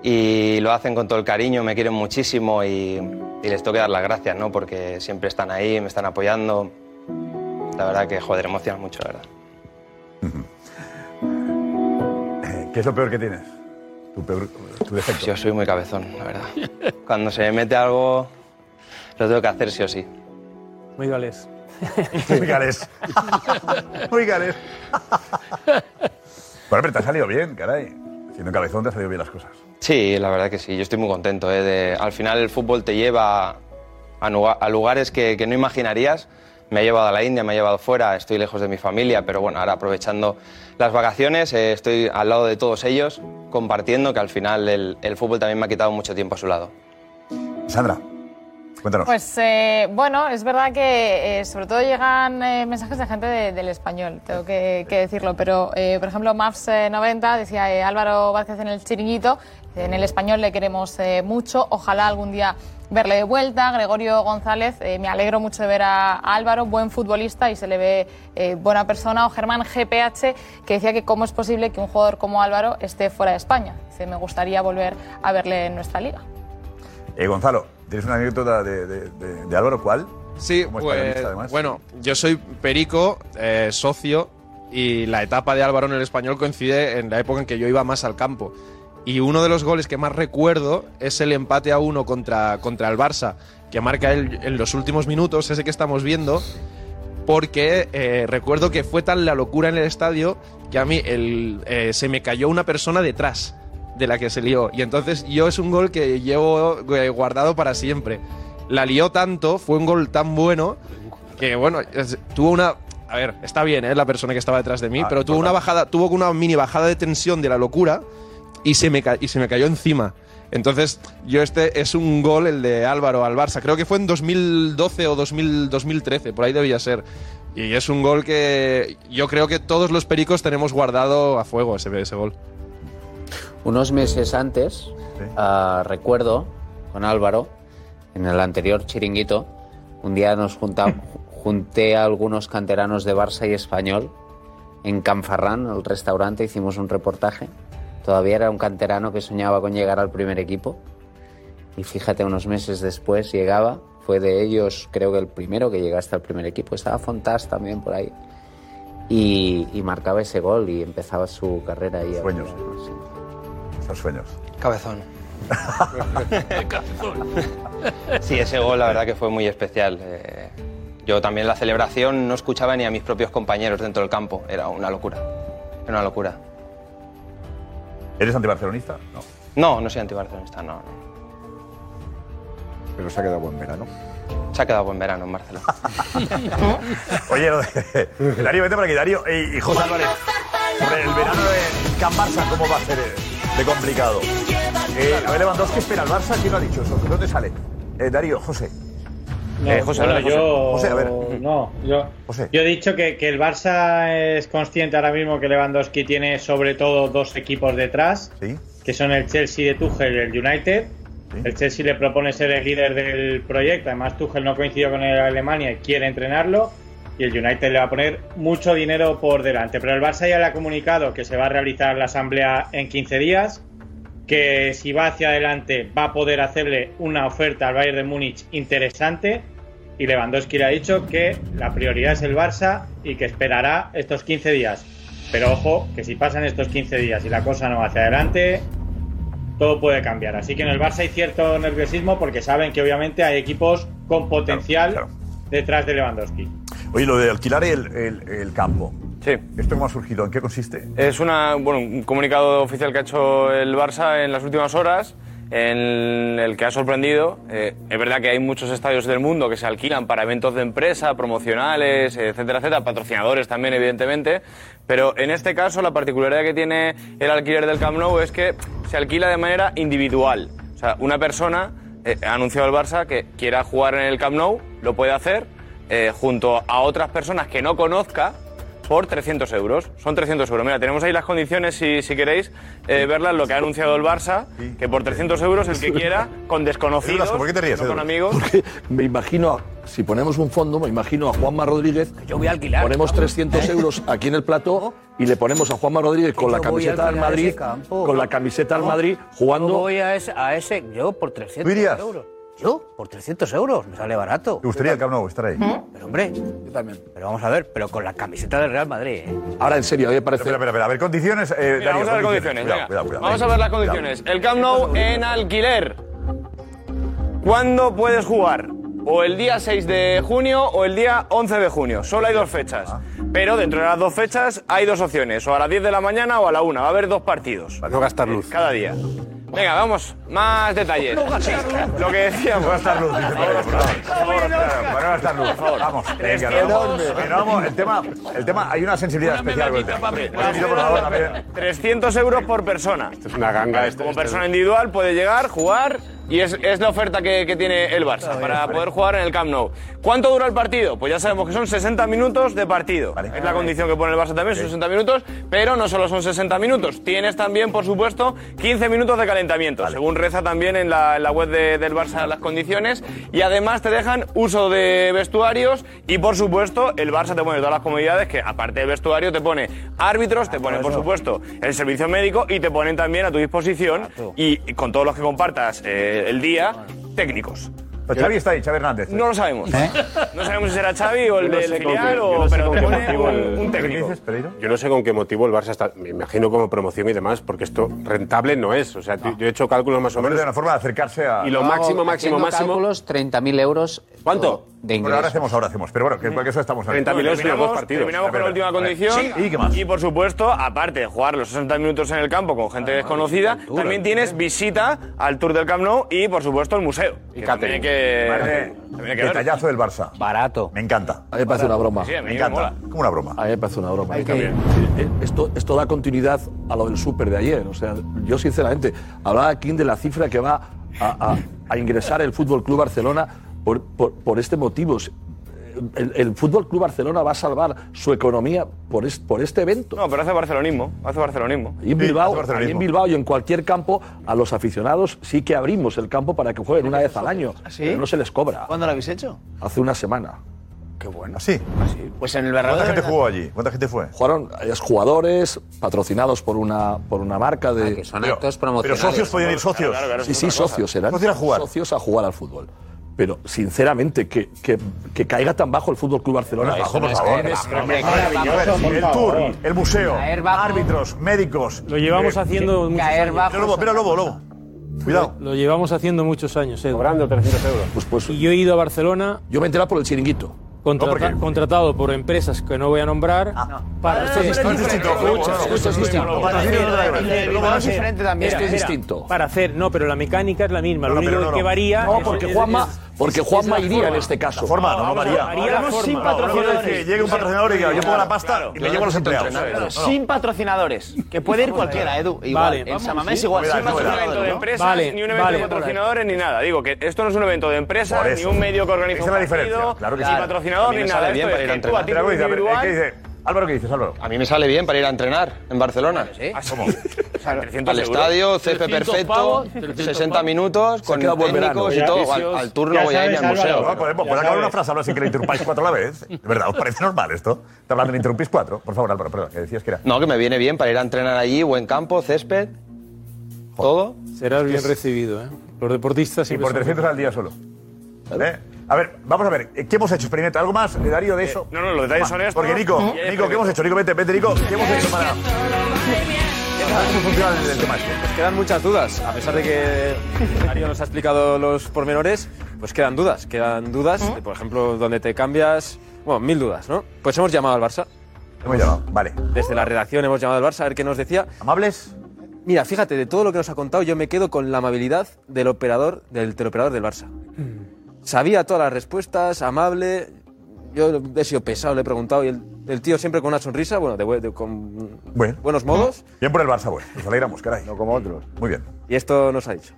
Y lo hacen con todo el cariño, me quieren muchísimo y, y les tengo que dar las gracias, ¿no? Porque siempre están ahí, me están apoyando. La verdad que, joder, emociona mucho, la verdad. Eh, ¿Qué es lo peor que tienes? Tu, peor, tu defecto. Yo soy muy cabezón, la verdad. Cuando se me mete algo, lo tengo que hacer sí o sí. Muy galés. Muy galés. Muy galés. Bueno, pero te ha salido bien, caray. Siendo cabezón te han salido bien las cosas. Sí, la verdad que sí. Yo estoy muy contento. ¿eh? De- al final el fútbol te lleva a, a lugares que, que no imaginarías. Me ha llevado a la India, me ha llevado fuera, estoy lejos de mi familia, pero bueno, ahora aprovechando las vacaciones, eh, estoy al lado de todos ellos, compartiendo que al final el, el fútbol también me ha quitado mucho tiempo a su lado. Sandra, cuéntanos. Pues eh, bueno, es verdad que eh, sobre todo llegan eh, mensajes de gente de- del español, tengo que, que decirlo, pero eh, por ejemplo Maps90 decía eh, Álvaro Vázquez en el chiringuito, en el español le queremos eh, mucho, ojalá algún día verle de vuelta, Gregorio González, eh, me alegro mucho de ver a, a Álvaro, buen futbolista y se le ve eh, buena persona, o Germán GPH que decía que cómo es posible que un jugador como Álvaro esté fuera de España, dice me gustaría volver a verle en nuestra liga. Eh, Gonzalo, tienes una anécdota de, de- de- de Álvaro, ¿cuál? Sí, Como pues, españolista, además. bueno, yo soy perico, eh, socio, y la etapa de Álvaro en el español coincide en la época en que yo iba más al campo. Y uno de los goles que más recuerdo es el empate a uno contra, contra el Barça, que marca él en los últimos minutos, ese que estamos viendo, porque eh, recuerdo que fue tan la locura en el estadio que a mí el, eh, se me cayó una persona detrás de la que se lió. Y entonces yo es un gol que llevo eh, guardado para siempre. La lió tanto, fue un gol tan bueno, que bueno, es- tuvo una... A ver, está bien, ¿eh? La persona que estaba detrás de mí, Ah, pero tuvo una bajada, tuvo una mini bajada de tensión de la locura y se me, y se me cayó encima. Entonces, yo este es un gol, el de Álvaro al Barça. Creo que fue en 2012 o 2000 2013, por ahí debía ser. Y es un gol que yo creo que todos los pericos tenemos guardado a fuego ese, ese gol. Unos meses antes, ah, recuerdo con Álvaro, en el anterior chiringuito, un día nos junté a algunos canteranos de Barça y Español en Canfarrán, el restaurante, hicimos un reportaje. Todavía era un canterano que soñaba con llegar al primer equipo. Y fíjate, unos meses después llegaba, fue de ellos, creo que el primero que llegó hasta el primer equipo. Estaba Fontás también por ahí. Y, y marcaba ese gol y empezaba su carrera ahí. Sueños. Son sueños. Cabezón. Sí, ese gol la verdad que fue muy especial. Eh, yo también la celebración no escuchaba ni a mis propios compañeros dentro del campo. Era una locura. Era una locura. ¿Eres antibarcelonista? No. No, no soy antibarcelonista, no, no. Pero se ha quedado buen verano. Se ha quedado buen verano en Barcelona. Oye, lo de- Darío, vete por aquí. Darío y, y José Álvarez. Sobre el verano de Can Barça, ¿cómo va a ser de complicado? Eh, a ver, Lewandowski espera al Barça. ¿Quién lo ha dicho eso? ¿Dónde sale? Eh, Darío, José. No, Eh, José, bueno, a ver, José. yo, José, a ver. No, yo, yo he dicho que, que el Barça es consciente ahora mismo que Lewandowski tiene sobre todo dos equipos detrás, que son el Chelsea de Tuchel y el United. El Chelsea le propone ser el líder del proyecto, además Tuchel no coincidió con el Alemania y quiere entrenarlo. Y el United le va a poner mucho dinero por delante. Pero el Barça ya le ha comunicado que se va a realizar la asamblea en 15 días, que si va hacia adelante va a poder hacerle una oferta al Bayern de Múnich interesante y Lewandowski le ha dicho que la prioridad es el Barça y que esperará estos 15 días. Pero ojo, que si pasan estos 15 días y la cosa no va hacia adelante, todo puede cambiar. Así que en el Barça hay cierto nerviosismo porque saben que obviamente hay equipos con potencial detrás de Lewandowski. Oye, lo de alquilar el, el- el campo. Sí. ¿Esto cómo ha surgido? ¿En qué consiste? Es una, bueno, un comunicado oficial que ha hecho el Barça en las últimas horas, en el que ha sorprendido. Eh, es verdad que hay muchos estadios del mundo que se alquilan para eventos de empresa, promocionales, etcétera, etcétera, patrocinadores también, evidentemente. Pero en este caso, la particularidad que tiene el alquiler del Camp Nou es que se alquila de manera individual. O sea, una persona eh, ha anunciado el Barça que quiera jugar en el Camp Nou, lo puede hacer eh, junto a otras personas que no conozca por 300 euros. Son 300 euros. Mira, tenemos ahí las condiciones, si, si queréis eh, verlas, lo que ha anunciado el Barça, que por 300 euros el que quiera, con desconocidos, Velasco, ¿por qué te ríes, no con amigos... Me imagino, si ponemos un fondo, me imagino a Juanma Rodríguez. Yo voy a alquilar. Ponemos vamos. 300 euros aquí en el plató y le ponemos a Juanma Rodríguez con Yo la voy a camiseta del alquilar Madrid, ese campo. con la camiseta del No, Madrid, jugando. Yo voy a ese, a ese- yo por 300 irías? euros. ¿Yo? Por 300 euros, me sale barato. ¿Te gustaría el Camp Nou estar ahí? Pero hombre, yo también. Pero vamos a ver, pero con la camiseta del Real Madrid, ¿eh? Ahora, en serio, a mí me parece. Espera, espera, espera. A ver, condiciones. eh, Mira, Darío, vamos a ver condiciones. Cuidado, venga. cuidado, cuidado. Vamos a ver las condiciones. El Camp Nou en alquiler. ¿Cuándo puedes jugar? O el día 6 de junio o el día 11 de junio. Solo hay dos fechas. Ah. Pero dentro de las dos fechas hay dos opciones. O a las 10 de la mañana o a la 1. Va a haber dos partidos. No gastar luz. Cada día. Venga, vamos. Más detalles. Luz. Lo que decíamos. No gastar luz, dice por favor. Luz. Vamos, venga, no vamos. El tema, el tema, hay una sensibilidad especial con el tema. Un momentito, por favor, también. 300 euros por persona. es una ganga. Como persona individual puede llegar, jugar y es, es la oferta que, que tiene el Barça para poder jugar en el Camp Nou. ¿Cuánto dura el partido? Pues ya sabemos que son 60 minutos de partido. Es la condición que pone el Barça también, son 60 minutos, pero no solo son 60 minutos. Tienes también, por supuesto, 15 minutos de calentamiento, según reza también en la, en la web de- del Barça las condiciones. Y además te dejan uso de vestuarios y, por supuesto, el Barça te pone todas las comodidades que, aparte del vestuario, te pone árbitros, te pone, por supuesto, el servicio médico y te ponen también a tu disposición y, y con todos los que compartas eh, el día, técnicos. Pero Xavi está ahí, Xavi Hernández. No lo sabemos. ¿Eh? No sabemos si será Xavi o el de o pero te pone un, el- un ¿Qué técnico. Yo no sé con qué motivo el Barça está, me imagino como promoción y demás, porque esto rentable no es. O sea, yo he hecho cálculos más o menos. de una forma de acercarse a. Y lo máximo, máximo, máximo. cálculos, 30.000 euros. ¿Cuánto? De Bueno, ahora hacemos, ahora hacemos. Pero bueno, que porque eso estamos 30 millones en dos partidos. terminamos con la última condición. Sí, ¿y qué más? por supuesto, aparte de jugar los 60 minutos en el campo con gente desconocida, también tienes visita al Tour del Camp Nou y, por supuesto, el museo. Y también que, Vale. también hay que. Detallazo del Barça. Barato. Me encanta. A mí me parece una broma. Sí, a mí Me me encanta. mola. Como una broma. A mí me parece una broma. Hay que ir. Eh, Esto, esto da continuidad a lo del súper de ayer. O sea, yo sinceramente, hablaba aquí de la cifra que va a, a- a ingresar el Fútbol Club Barcelona por, por- por este motivo. El, el Fútbol Club Barcelona va a salvar su economía por, es- por este evento. No, pero hace barcelonismo. Hace barcelonismo. Y en, Sí, Bilbao, hace barcelonismo. ahí en Bilbao y en cualquier campo, a los aficionados sí que abrimos el campo para que jueguen una vez al año. Pero no se les cobra. ¿Cuándo lo habéis hecho? Hace una semana. Qué bueno. ¿Sí? Pues en el Bernabéu. ¿Cuánta gente jugó allí? ¿Cuánta gente fue? Jugaron es jugadores patrocinados por una, por una marca de. Ah, que son Pero- actos Pero promocionales. socios podían ir socios. Claro, claro, Sí, sí, socios eran. Socios a jugar. Socios a jugar al fútbol. Pero, sinceramente, que, que, que caiga tan bajo el Fútbol Club Barcelona. Bajo, por favor. Hombre, A ver, el tour, el museo, bajo. árbitros, médicos. Lo llevamos Eh, haciendo muchos Caer años. bajo. Mira, Lobo, mira, Lobo, Lobo. Cuidado. Lo llevamos haciendo muchos años. Cobrando 300 euros. Pues, pues, Y yo he ido a Barcelona yo me he enterado por el chiringuito. Contrata- No, porque- contratado por empresas que no voy a nombrar para hacer- Esto es distinto. Es distinto. Para hacer- Bilbao es diferente también. Esto es Espera, distinto. Para hacer, no, pero la mecánica es la misma. No, Lo único que varía. No, porque Juanma, porque es Juanma iría en este caso. La forma, no, no varía. Varía la Hablamos sin patrocinadores. que llegue un patrocinador y diga, yo pongo la pasta y me llevo a los empleados. Sin patrocinadores. Que puede ir cualquiera, Edu. Igual. Vale, en vamos, Samamés igual. Sin novedad. un evento de patrocinadores. ¿no? empresas, ni un evento de patrocinadores, ni nada. Digo que esto no es un evento de empresas, ni un medio que organiza un partido, claro que ni patrocinador, ni nada. Esto bien es para ir a que tú a individual, ¿qué dice? Álvaro, ¿qué dices, Álvaro? A mí me sale bien para ir a entrenar en Barcelona. ¿Cómo? 300 Al estadio, césped 300 perfecto, pavos, 300 60 minutos, con técnicos y verano. todo. Al, al tour ya no voy a ir al museo. No, podemos, ¿puedo acabar una frase ahora sin que le interrumpáis cuatro a la vez? De verdad, ¿os parece normal esto? Te hablan de interrumpís cuatro. Por favor, Álvaro, perdón, que decías que era. No, que me viene bien para ir a entrenar allí, buen campo, césped, todo. Serás bien recibido, ¿eh? Los deportistas Y por son- 300 al día solo. ¿Eh? A ver, vamos a ver, ¿qué hemos hecho? Experimento. ¿Algo más, eh, Darío, de eso? no, no, los detalles son estos. Porque Nico, hay Nico, ¿qué hemos hecho? Nico, vete, vete, Nico. ¿Qué hemos hecho para...? ¿Cómo funciona el, el tema este? Pues quedan muchas dudas. A pesar de que Mario nos ha explicado los pormenores, pues quedan dudas. Quedan dudas, de, por ejemplo, donde te cambias. Bueno, mil dudas, ¿no? Pues hemos llamado al Barça. Hemos llamado, vale. Desde la redacción hemos llamado al Barça a ver qué nos decía. ¿Amables? Mira, fíjate, de todo lo que nos ha contado, yo me quedo con la amabilidad del operador, del teleoperador del Barça. Sabía todas las respuestas, amable. Yo he sido pesado, le he preguntado y el, el tío siempre con una sonrisa, bueno, de, de- con Bueno. buenos modos. Bien por el Barça, bueno. Nos alegramos, caray. No como otros. Muy bien. Y esto nos ha dicho.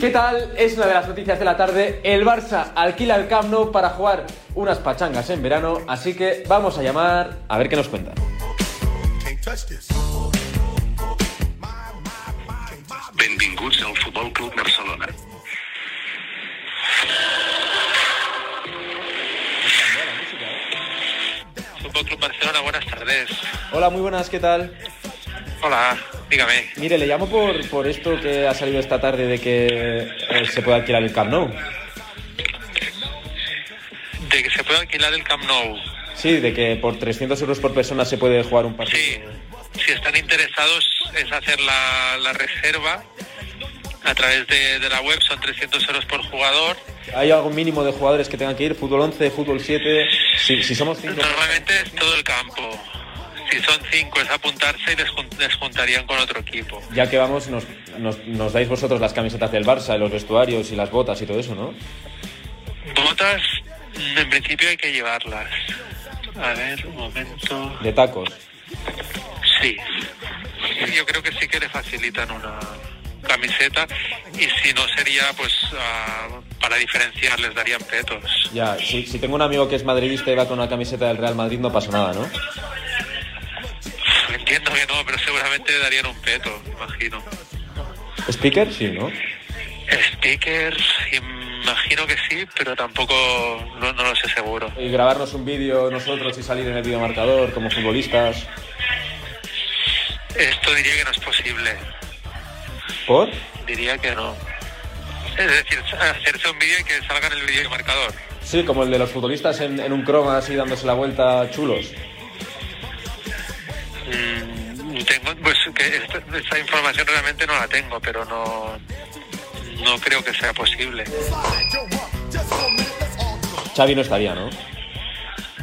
¿Qué tal? Es una de las noticias de la tarde. El Barça alquila el Camp Nou para jugar unas pachangas en verano, así que vamos a llamar a ver qué nos cuentan. Benvinguts al Futbol Club Barcelona. Club Barcelona, buenas tardes. Hola, muy buenas, ¿qué tal? Hola, dígame. Mire, le llamo por, por esto que ha salido esta tarde de que eh, se puede alquilar el Camp Nou. De que se puede alquilar el Camp Nou. Sí, de que por 300 euros por persona se puede jugar un partido. Si están interesados es hacer la, la reserva a través de, de la web, son 300 euros por jugador. ¿Hay algún mínimo de jugadores que tengan que ir? ¿Fútbol 11, fútbol 7? Si, si somos 5... Normalmente es todo el campo. Si son cinco es apuntarse y les, jun- les juntarían con otro equipo. Ya que vamos, nos, nos, nos dais vosotros las camisetas del Barça, los vestuarios y las botas y todo eso, ¿no? Botas, en principio hay que llevarlas. A ver, un momento. De tacos. Sí. Yo creo que sí que le facilitan una camiseta y si no sería, pues, ah, para diferenciar, les darían petos. Ya, si, si tengo un amigo que es madridista y va con una camiseta del Real Madrid no pasa nada, ¿no? Entiendo que no, pero seguramente le darían un peto, imagino. ¿Speaker? Sí, ¿no? Speaker, imagino que sí, pero tampoco no, no lo sé seguro. Y grabarnos un vídeo nosotros y salir en el videomarcador como futbolistas. Esto diría que no es posible. ¿Por? Diría que no. Es decir, hacerse un vídeo y que salga en el vídeo marcador. Sí, como el de los futbolistas en, en un croma así dándose la vuelta chulos. Mm, tengo, pues que esta, esta información realmente no la tengo, pero no, no creo que sea posible. Xavi no estaría, ¿no?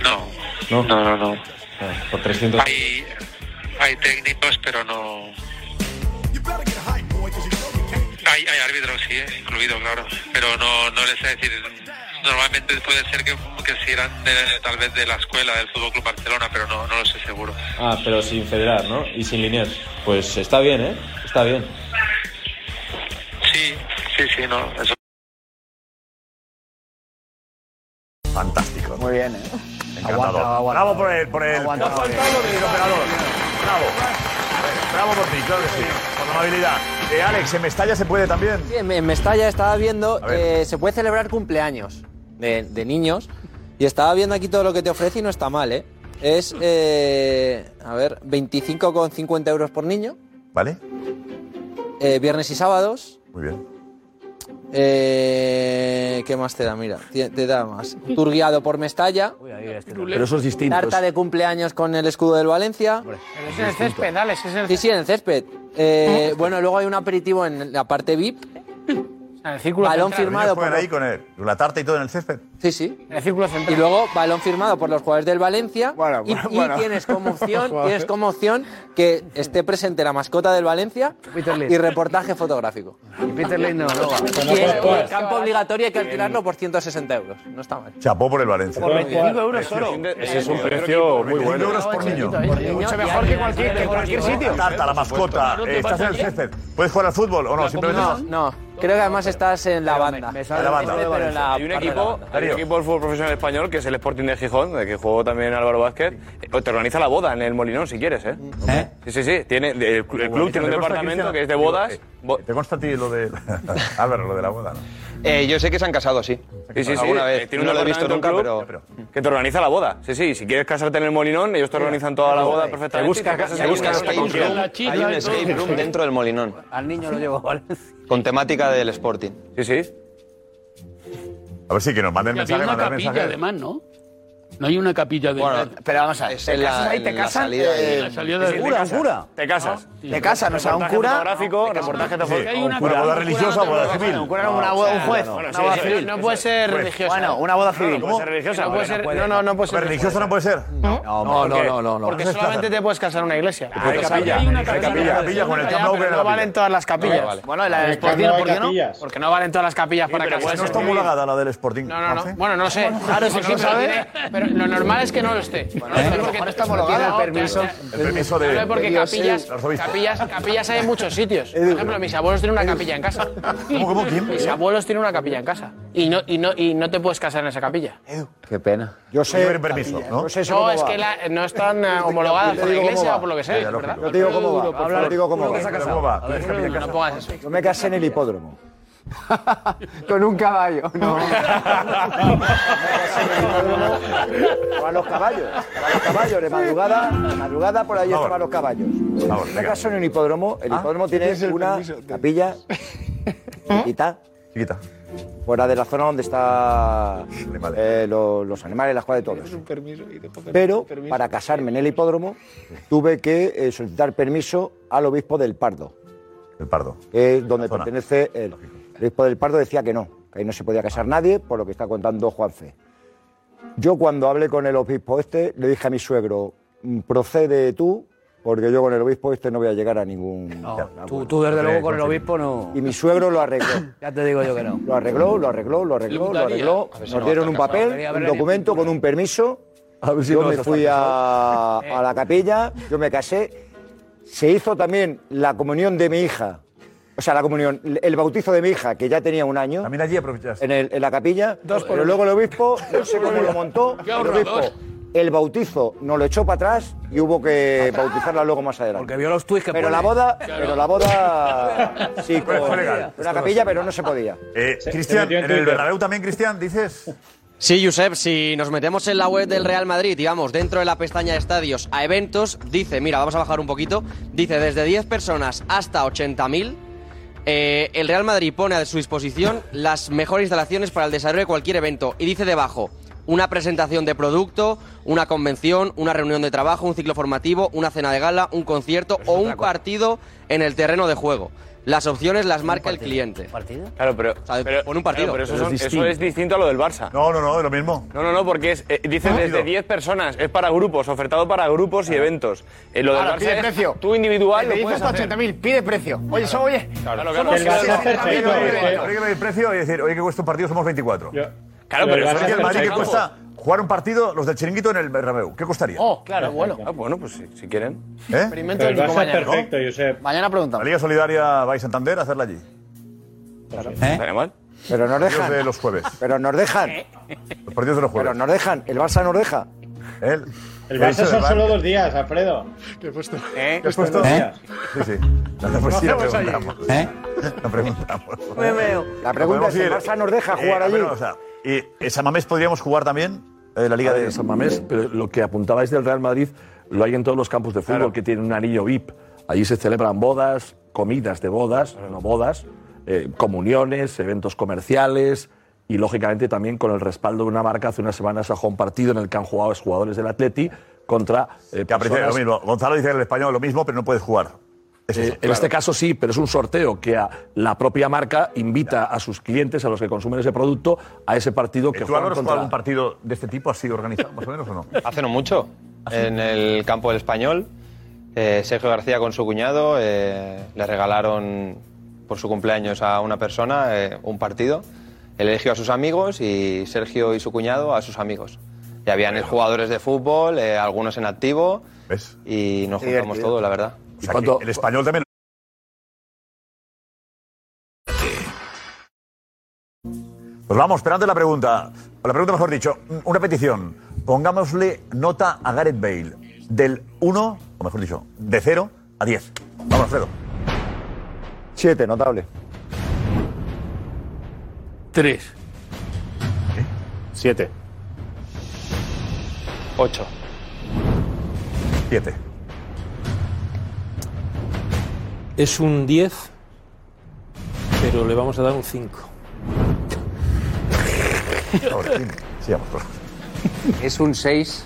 No, No, no, no. no. Ah, por 300. Hay, hay técnicos, pero no. Hay, hay árbitros, sí, eh, incluido, claro. Pero no, no les sé decir. Normalmente puede ser que, que si eran de- tal vez de la escuela del Fútbol Club Barcelona, pero no, no lo sé seguro. Ah, pero sin federar, ¿no? Y sin Liniers. Pues está bien, ¿eh? Está bien. Sí, sí, sí, no. Eso. Fantástico. Muy bien, ¿eh? Encantador. Aguanta, aguanta. Bravo por el, por el, Aguanta, por el aguanta. operador. Bravo. Bravo por ti, claro que sí. Con amabilidad. Eh, Alex, ¿en Mestalla se puede también? Sí, en en Mestalla estaba viendo que se puede celebrar cumpleaños de, de niños y estaba viendo aquí todo lo que te ofrece y no está mal, ¿eh? Es, eh, a ver, 25,50 euros por niño. Vale. Eh, viernes y sábados. Muy bien. Eh, ¿Qué más te da? Mira, te, te da más. Tour guiado por Mestalla. Pero eso es distinto. Tarta de cumpleaños con el escudo del Valencia. Pero es en el césped, Alex, es el Sí, sí, en el césped. Eh, bueno, luego hay un aperitivo en la parte VIP. En el círculo Balón central. firmado por ahí con él. La tarta y todo en el césped. Sí, sí. En el círculo central. Y luego balón firmado por los jugadores del Valencia. y, bueno, y bueno. tienes como opción, tienes como opción que esté presente la mascota del Valencia y reportaje fotográfico. Y Peter Lim no, no. Y el, campo obligatorio hay que alquilarlo por 160 euros. No está mal. Chapó por el Valencia. Por 25 euros solo. Ese es un precio muy bueno. euros por niño. Mucho mejor que cualquier, que cualquier sitio. Tarta, la mascota. eh, ¿Estás en el césped? ¿Puedes jugar al fútbol o no? Simplemente No, no. Creo que además estás en la banda. En la banda. Pero en la Hay un equipo, un equipo del fútbol profesional español que es el Sporting de Gijón, de que jugó también Álvaro Vázquez. eh, Te organiza la boda en el Molinón si quieres, ¿eh? Sí, sí, sí. Tiene, el, el club tiene un ¿Te consta, departamento que es de bodas. Digo, eh, ¿Te consta a ti lo de. Álvaro, lo de la boda, ¿no? Eh, yo sé que se han casado, sí. Sí, sí, sí. Alguna eh, vez. Tiene no lo he visto nunca, departamento pero. club Que te organiza la boda. Sí, sí. Si quieres casarte en el Molinón, ellos te organizan toda la boda perfectamente. Se busca- y te casas se ahí busca en hasta el con quién. Hay un escape room dentro del Molinón. Al niño lo llevo a Valencia. Con temática del Sporting. Sí, sí. A ver si que nos manden Y había mensaje, una capilla, mensaje. además, ¿no? No hay una capilla de. Bueno, Pero vamos a ver, ¿te casas ahí? en ¿Te la casan? salida de- Eh, la salida ¿es de- un cura, cura? Te casas. Te casan, o sea, un Reportaje cura... fotográfico, reportaje de Sí, foto- un Una boda religiosa o boda civil. Un cura no, una boda- un juez, una boda civil. No puede ser religiosa. Bueno, una boda civil. Religiosa? No puede ser, no, no, no puede ser ¿Pero religiosa no puede ser? No, No, no, no, no, no. porque solamente te puedes casar en una iglesia. Hay capilla, hay capilla. con el no valen todas las capillas. vale. Bueno, la del Sporting, no ¿por qué no? Porque no valen todas las capillas para Pues casarse. no está homologada la del Sporting. No, no, no. Bueno, no sé. Claro, eso sí, pero, tiene- pero lo normal es que no lo esté. No está homologada, no, el permiso. El permiso No de. porque Dios, capillas, capillas, capillas hay en muchos sitios. Por ejemplo, mis abuelos tienen una capilla en casa. ¿Cómo, cómo, quién? Mis abuelos tienen una capilla en casa. Y no, y no, y no te puedes casar en esa capilla. Qué pena. Yo sé... permiso, ¿no? Yo sé eso No, cómo es va. que la- no están eh, homologadas por la iglesia o por lo que sea, ya, ¿verdad? lógico. Yo te digo cómo va. Habla- Yo te digo cómo va. ¿Pero ¿Cómo va? ¿Tienes capilla en No casa? pongas eso. Yo me casé en el hipódromo. Con un caballo. No. Estaban los caballos. Estaban los caballos. De madrugada, de madrugada por ahí estaban los caballos. Me venga. casé en un hipódromo. El Ah, hipódromo tiene una capilla chiquita Chiquita. fuera de la zona donde están Animales. eh, lo- los animales, las cuales de todos. Pero para casarme en el hipódromo tuve que eh, solicitar permiso al obispo del Pardo, El pardo. que es donde pertenece el, el obispo del Pardo decía que no, que ahí no se podía casar nadie, por lo que está contando Juanfe. Yo cuando hablé con el obispo este, le dije a mi suegro, "Mm, procede tú, porque yo con el obispo este no voy a llegar a ningún... Tú, tú, desde luego, con el obispo no. Y mi suegro lo arregló. Ya te digo yo que no. Lo arregló, lo arregló, lo arregló, lo arregló. Nos dieron un papel, un documento con un permiso. A ver si Yo no me fui a, a la capilla, yo me casé. Se hizo también la comunión de mi hija. O sea, la comunión, el bautizo de mi hija, que ya tenía un año. También allí aprovechaste. En, el- en la capilla. pero luego el obispo, no sé cómo lo montó, Qué el obispo, el bautizo nos lo echó para atrás y hubo que bautizarla luego más adelante. Porque vio los tweets que Pero la boda, pero la boda sí, con fue legal. una capilla, pero no se podía. Eh, Cristian, en en el. Bernabéu también, Cristian, dices. Sí, Josep, si nos metemos en la web del Real Madrid y vamos dentro de la pestaña de estadios a eventos, dice, mira, vamos a bajar un poquito, dice desde 10 personas hasta 80.000, Eh, el Real Madrid pone a su disposición las mejores instalaciones para el desarrollo de cualquier evento y dice debajo una presentación de producto, una convención, una reunión de trabajo, un ciclo formativo, una cena de gala, un concierto o un partido en el terreno de juego. Las opciones las marca el cliente. ¿Partido? Claro, pero, pero pon un partido. claro, pero eso, Pero son- es eso distinto. es distinto a lo del Barça. No, no, no, es lo mismo. No, no, no, porque es, eh, dice desde 10 personas, es para grupos, ofertado para grupos y eventos. Eh, lo del Ahora, Barça pide es precio. tú individual Te lo dice puedes hasta hacer. 80.000, pide precio. Oye, eso, oye. Claro, claro. El Barça es perfecto, que- habría que medir precio y decir, oye, que cuesta un partido, somos 24. Claro, pero eso es el Madrid que perfecto. cuesta jugar un partido, los del chiringuito en el Bernabéu. ¿Qué costaría? Oh, claro, bueno. Ah, bueno, pues si, si quieren. ¿Eh? Experimento del Nico mañana. ¿no? Mañana preguntamos. La Liga Solidaria va a Santander a hacerla allí. ¿Estaría mal? Pero nos Partidos dejan. de los jueves. Pero nos dejan. Los partidos de los jueves. Pero nos dejan. El Barça nos deja. Él. El Barça son solo dos días, Alfredo. ¿Qué he puesto? ¿Eh? ¿Qué has puesto? ¿Eh? Sí, sí. La, pues sí, la preguntamos. ¿Eh? La preguntamos. Me veo. La pregunta es, ¿el Barça nos deja jugar Eh, allí? bueno, o sea, ¿Y en San Mamés podríamos jugar también eh, la Liga de San Mamés, pero lo que apuntabais del Real Madrid lo hay en todos los campos de fútbol que tienen un anillo VIP. Allí se celebran bodas, comidas de bodas, no bodas, eh, comuniones, eventos comerciales y lógicamente también con el respaldo de una marca. Hace unas semanas a un partido en el que han jugado los jugadores del Atleti contra eh, Que aprecia personas- lo mismo. Gonzalo dice en el español lo mismo, pero no puedes jugar. Es Eh, eso, en claro. este caso sí, pero es un sorteo que a la propia marca invita a sus clientes, a los que consumen ese producto, a ese partido que ¿Tú, juegan contra... algún partido de este tipo así organizado, más o menos, o no? Hace no mucho, en el campo del español, eh, Sergio García con su cuñado eh, le regalaron por su cumpleaños a una persona eh, un partido. Él eligió a sus amigos y Sergio y su cuñado a sus amigos. Y habían jugadores de fútbol, eh, algunos en activo, y nos juntamos todos, la verdad. O sea, que el español también. Pues vamos, esperando la pregunta. O la pregunta, mejor dicho, una petición. Pongámosle nota a Gareth Bale del 1, o mejor dicho, de 0 a 10. Vamos, Alfredo. Siete, notable. Tres. Siete. Ocho. 7. Es un 10, pero le vamos a dar un 5. Sigamos, por favor. Es un 6,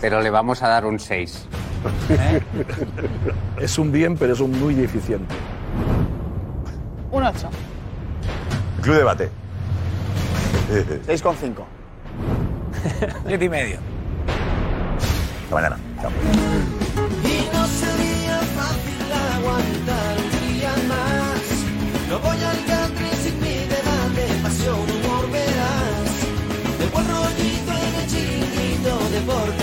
pero le vamos a dar un 6. Es un bien, pero es un muy deficiente. Un 8. El Club Debate. 6,5. Siete y medio. Hasta mañana. Chao. por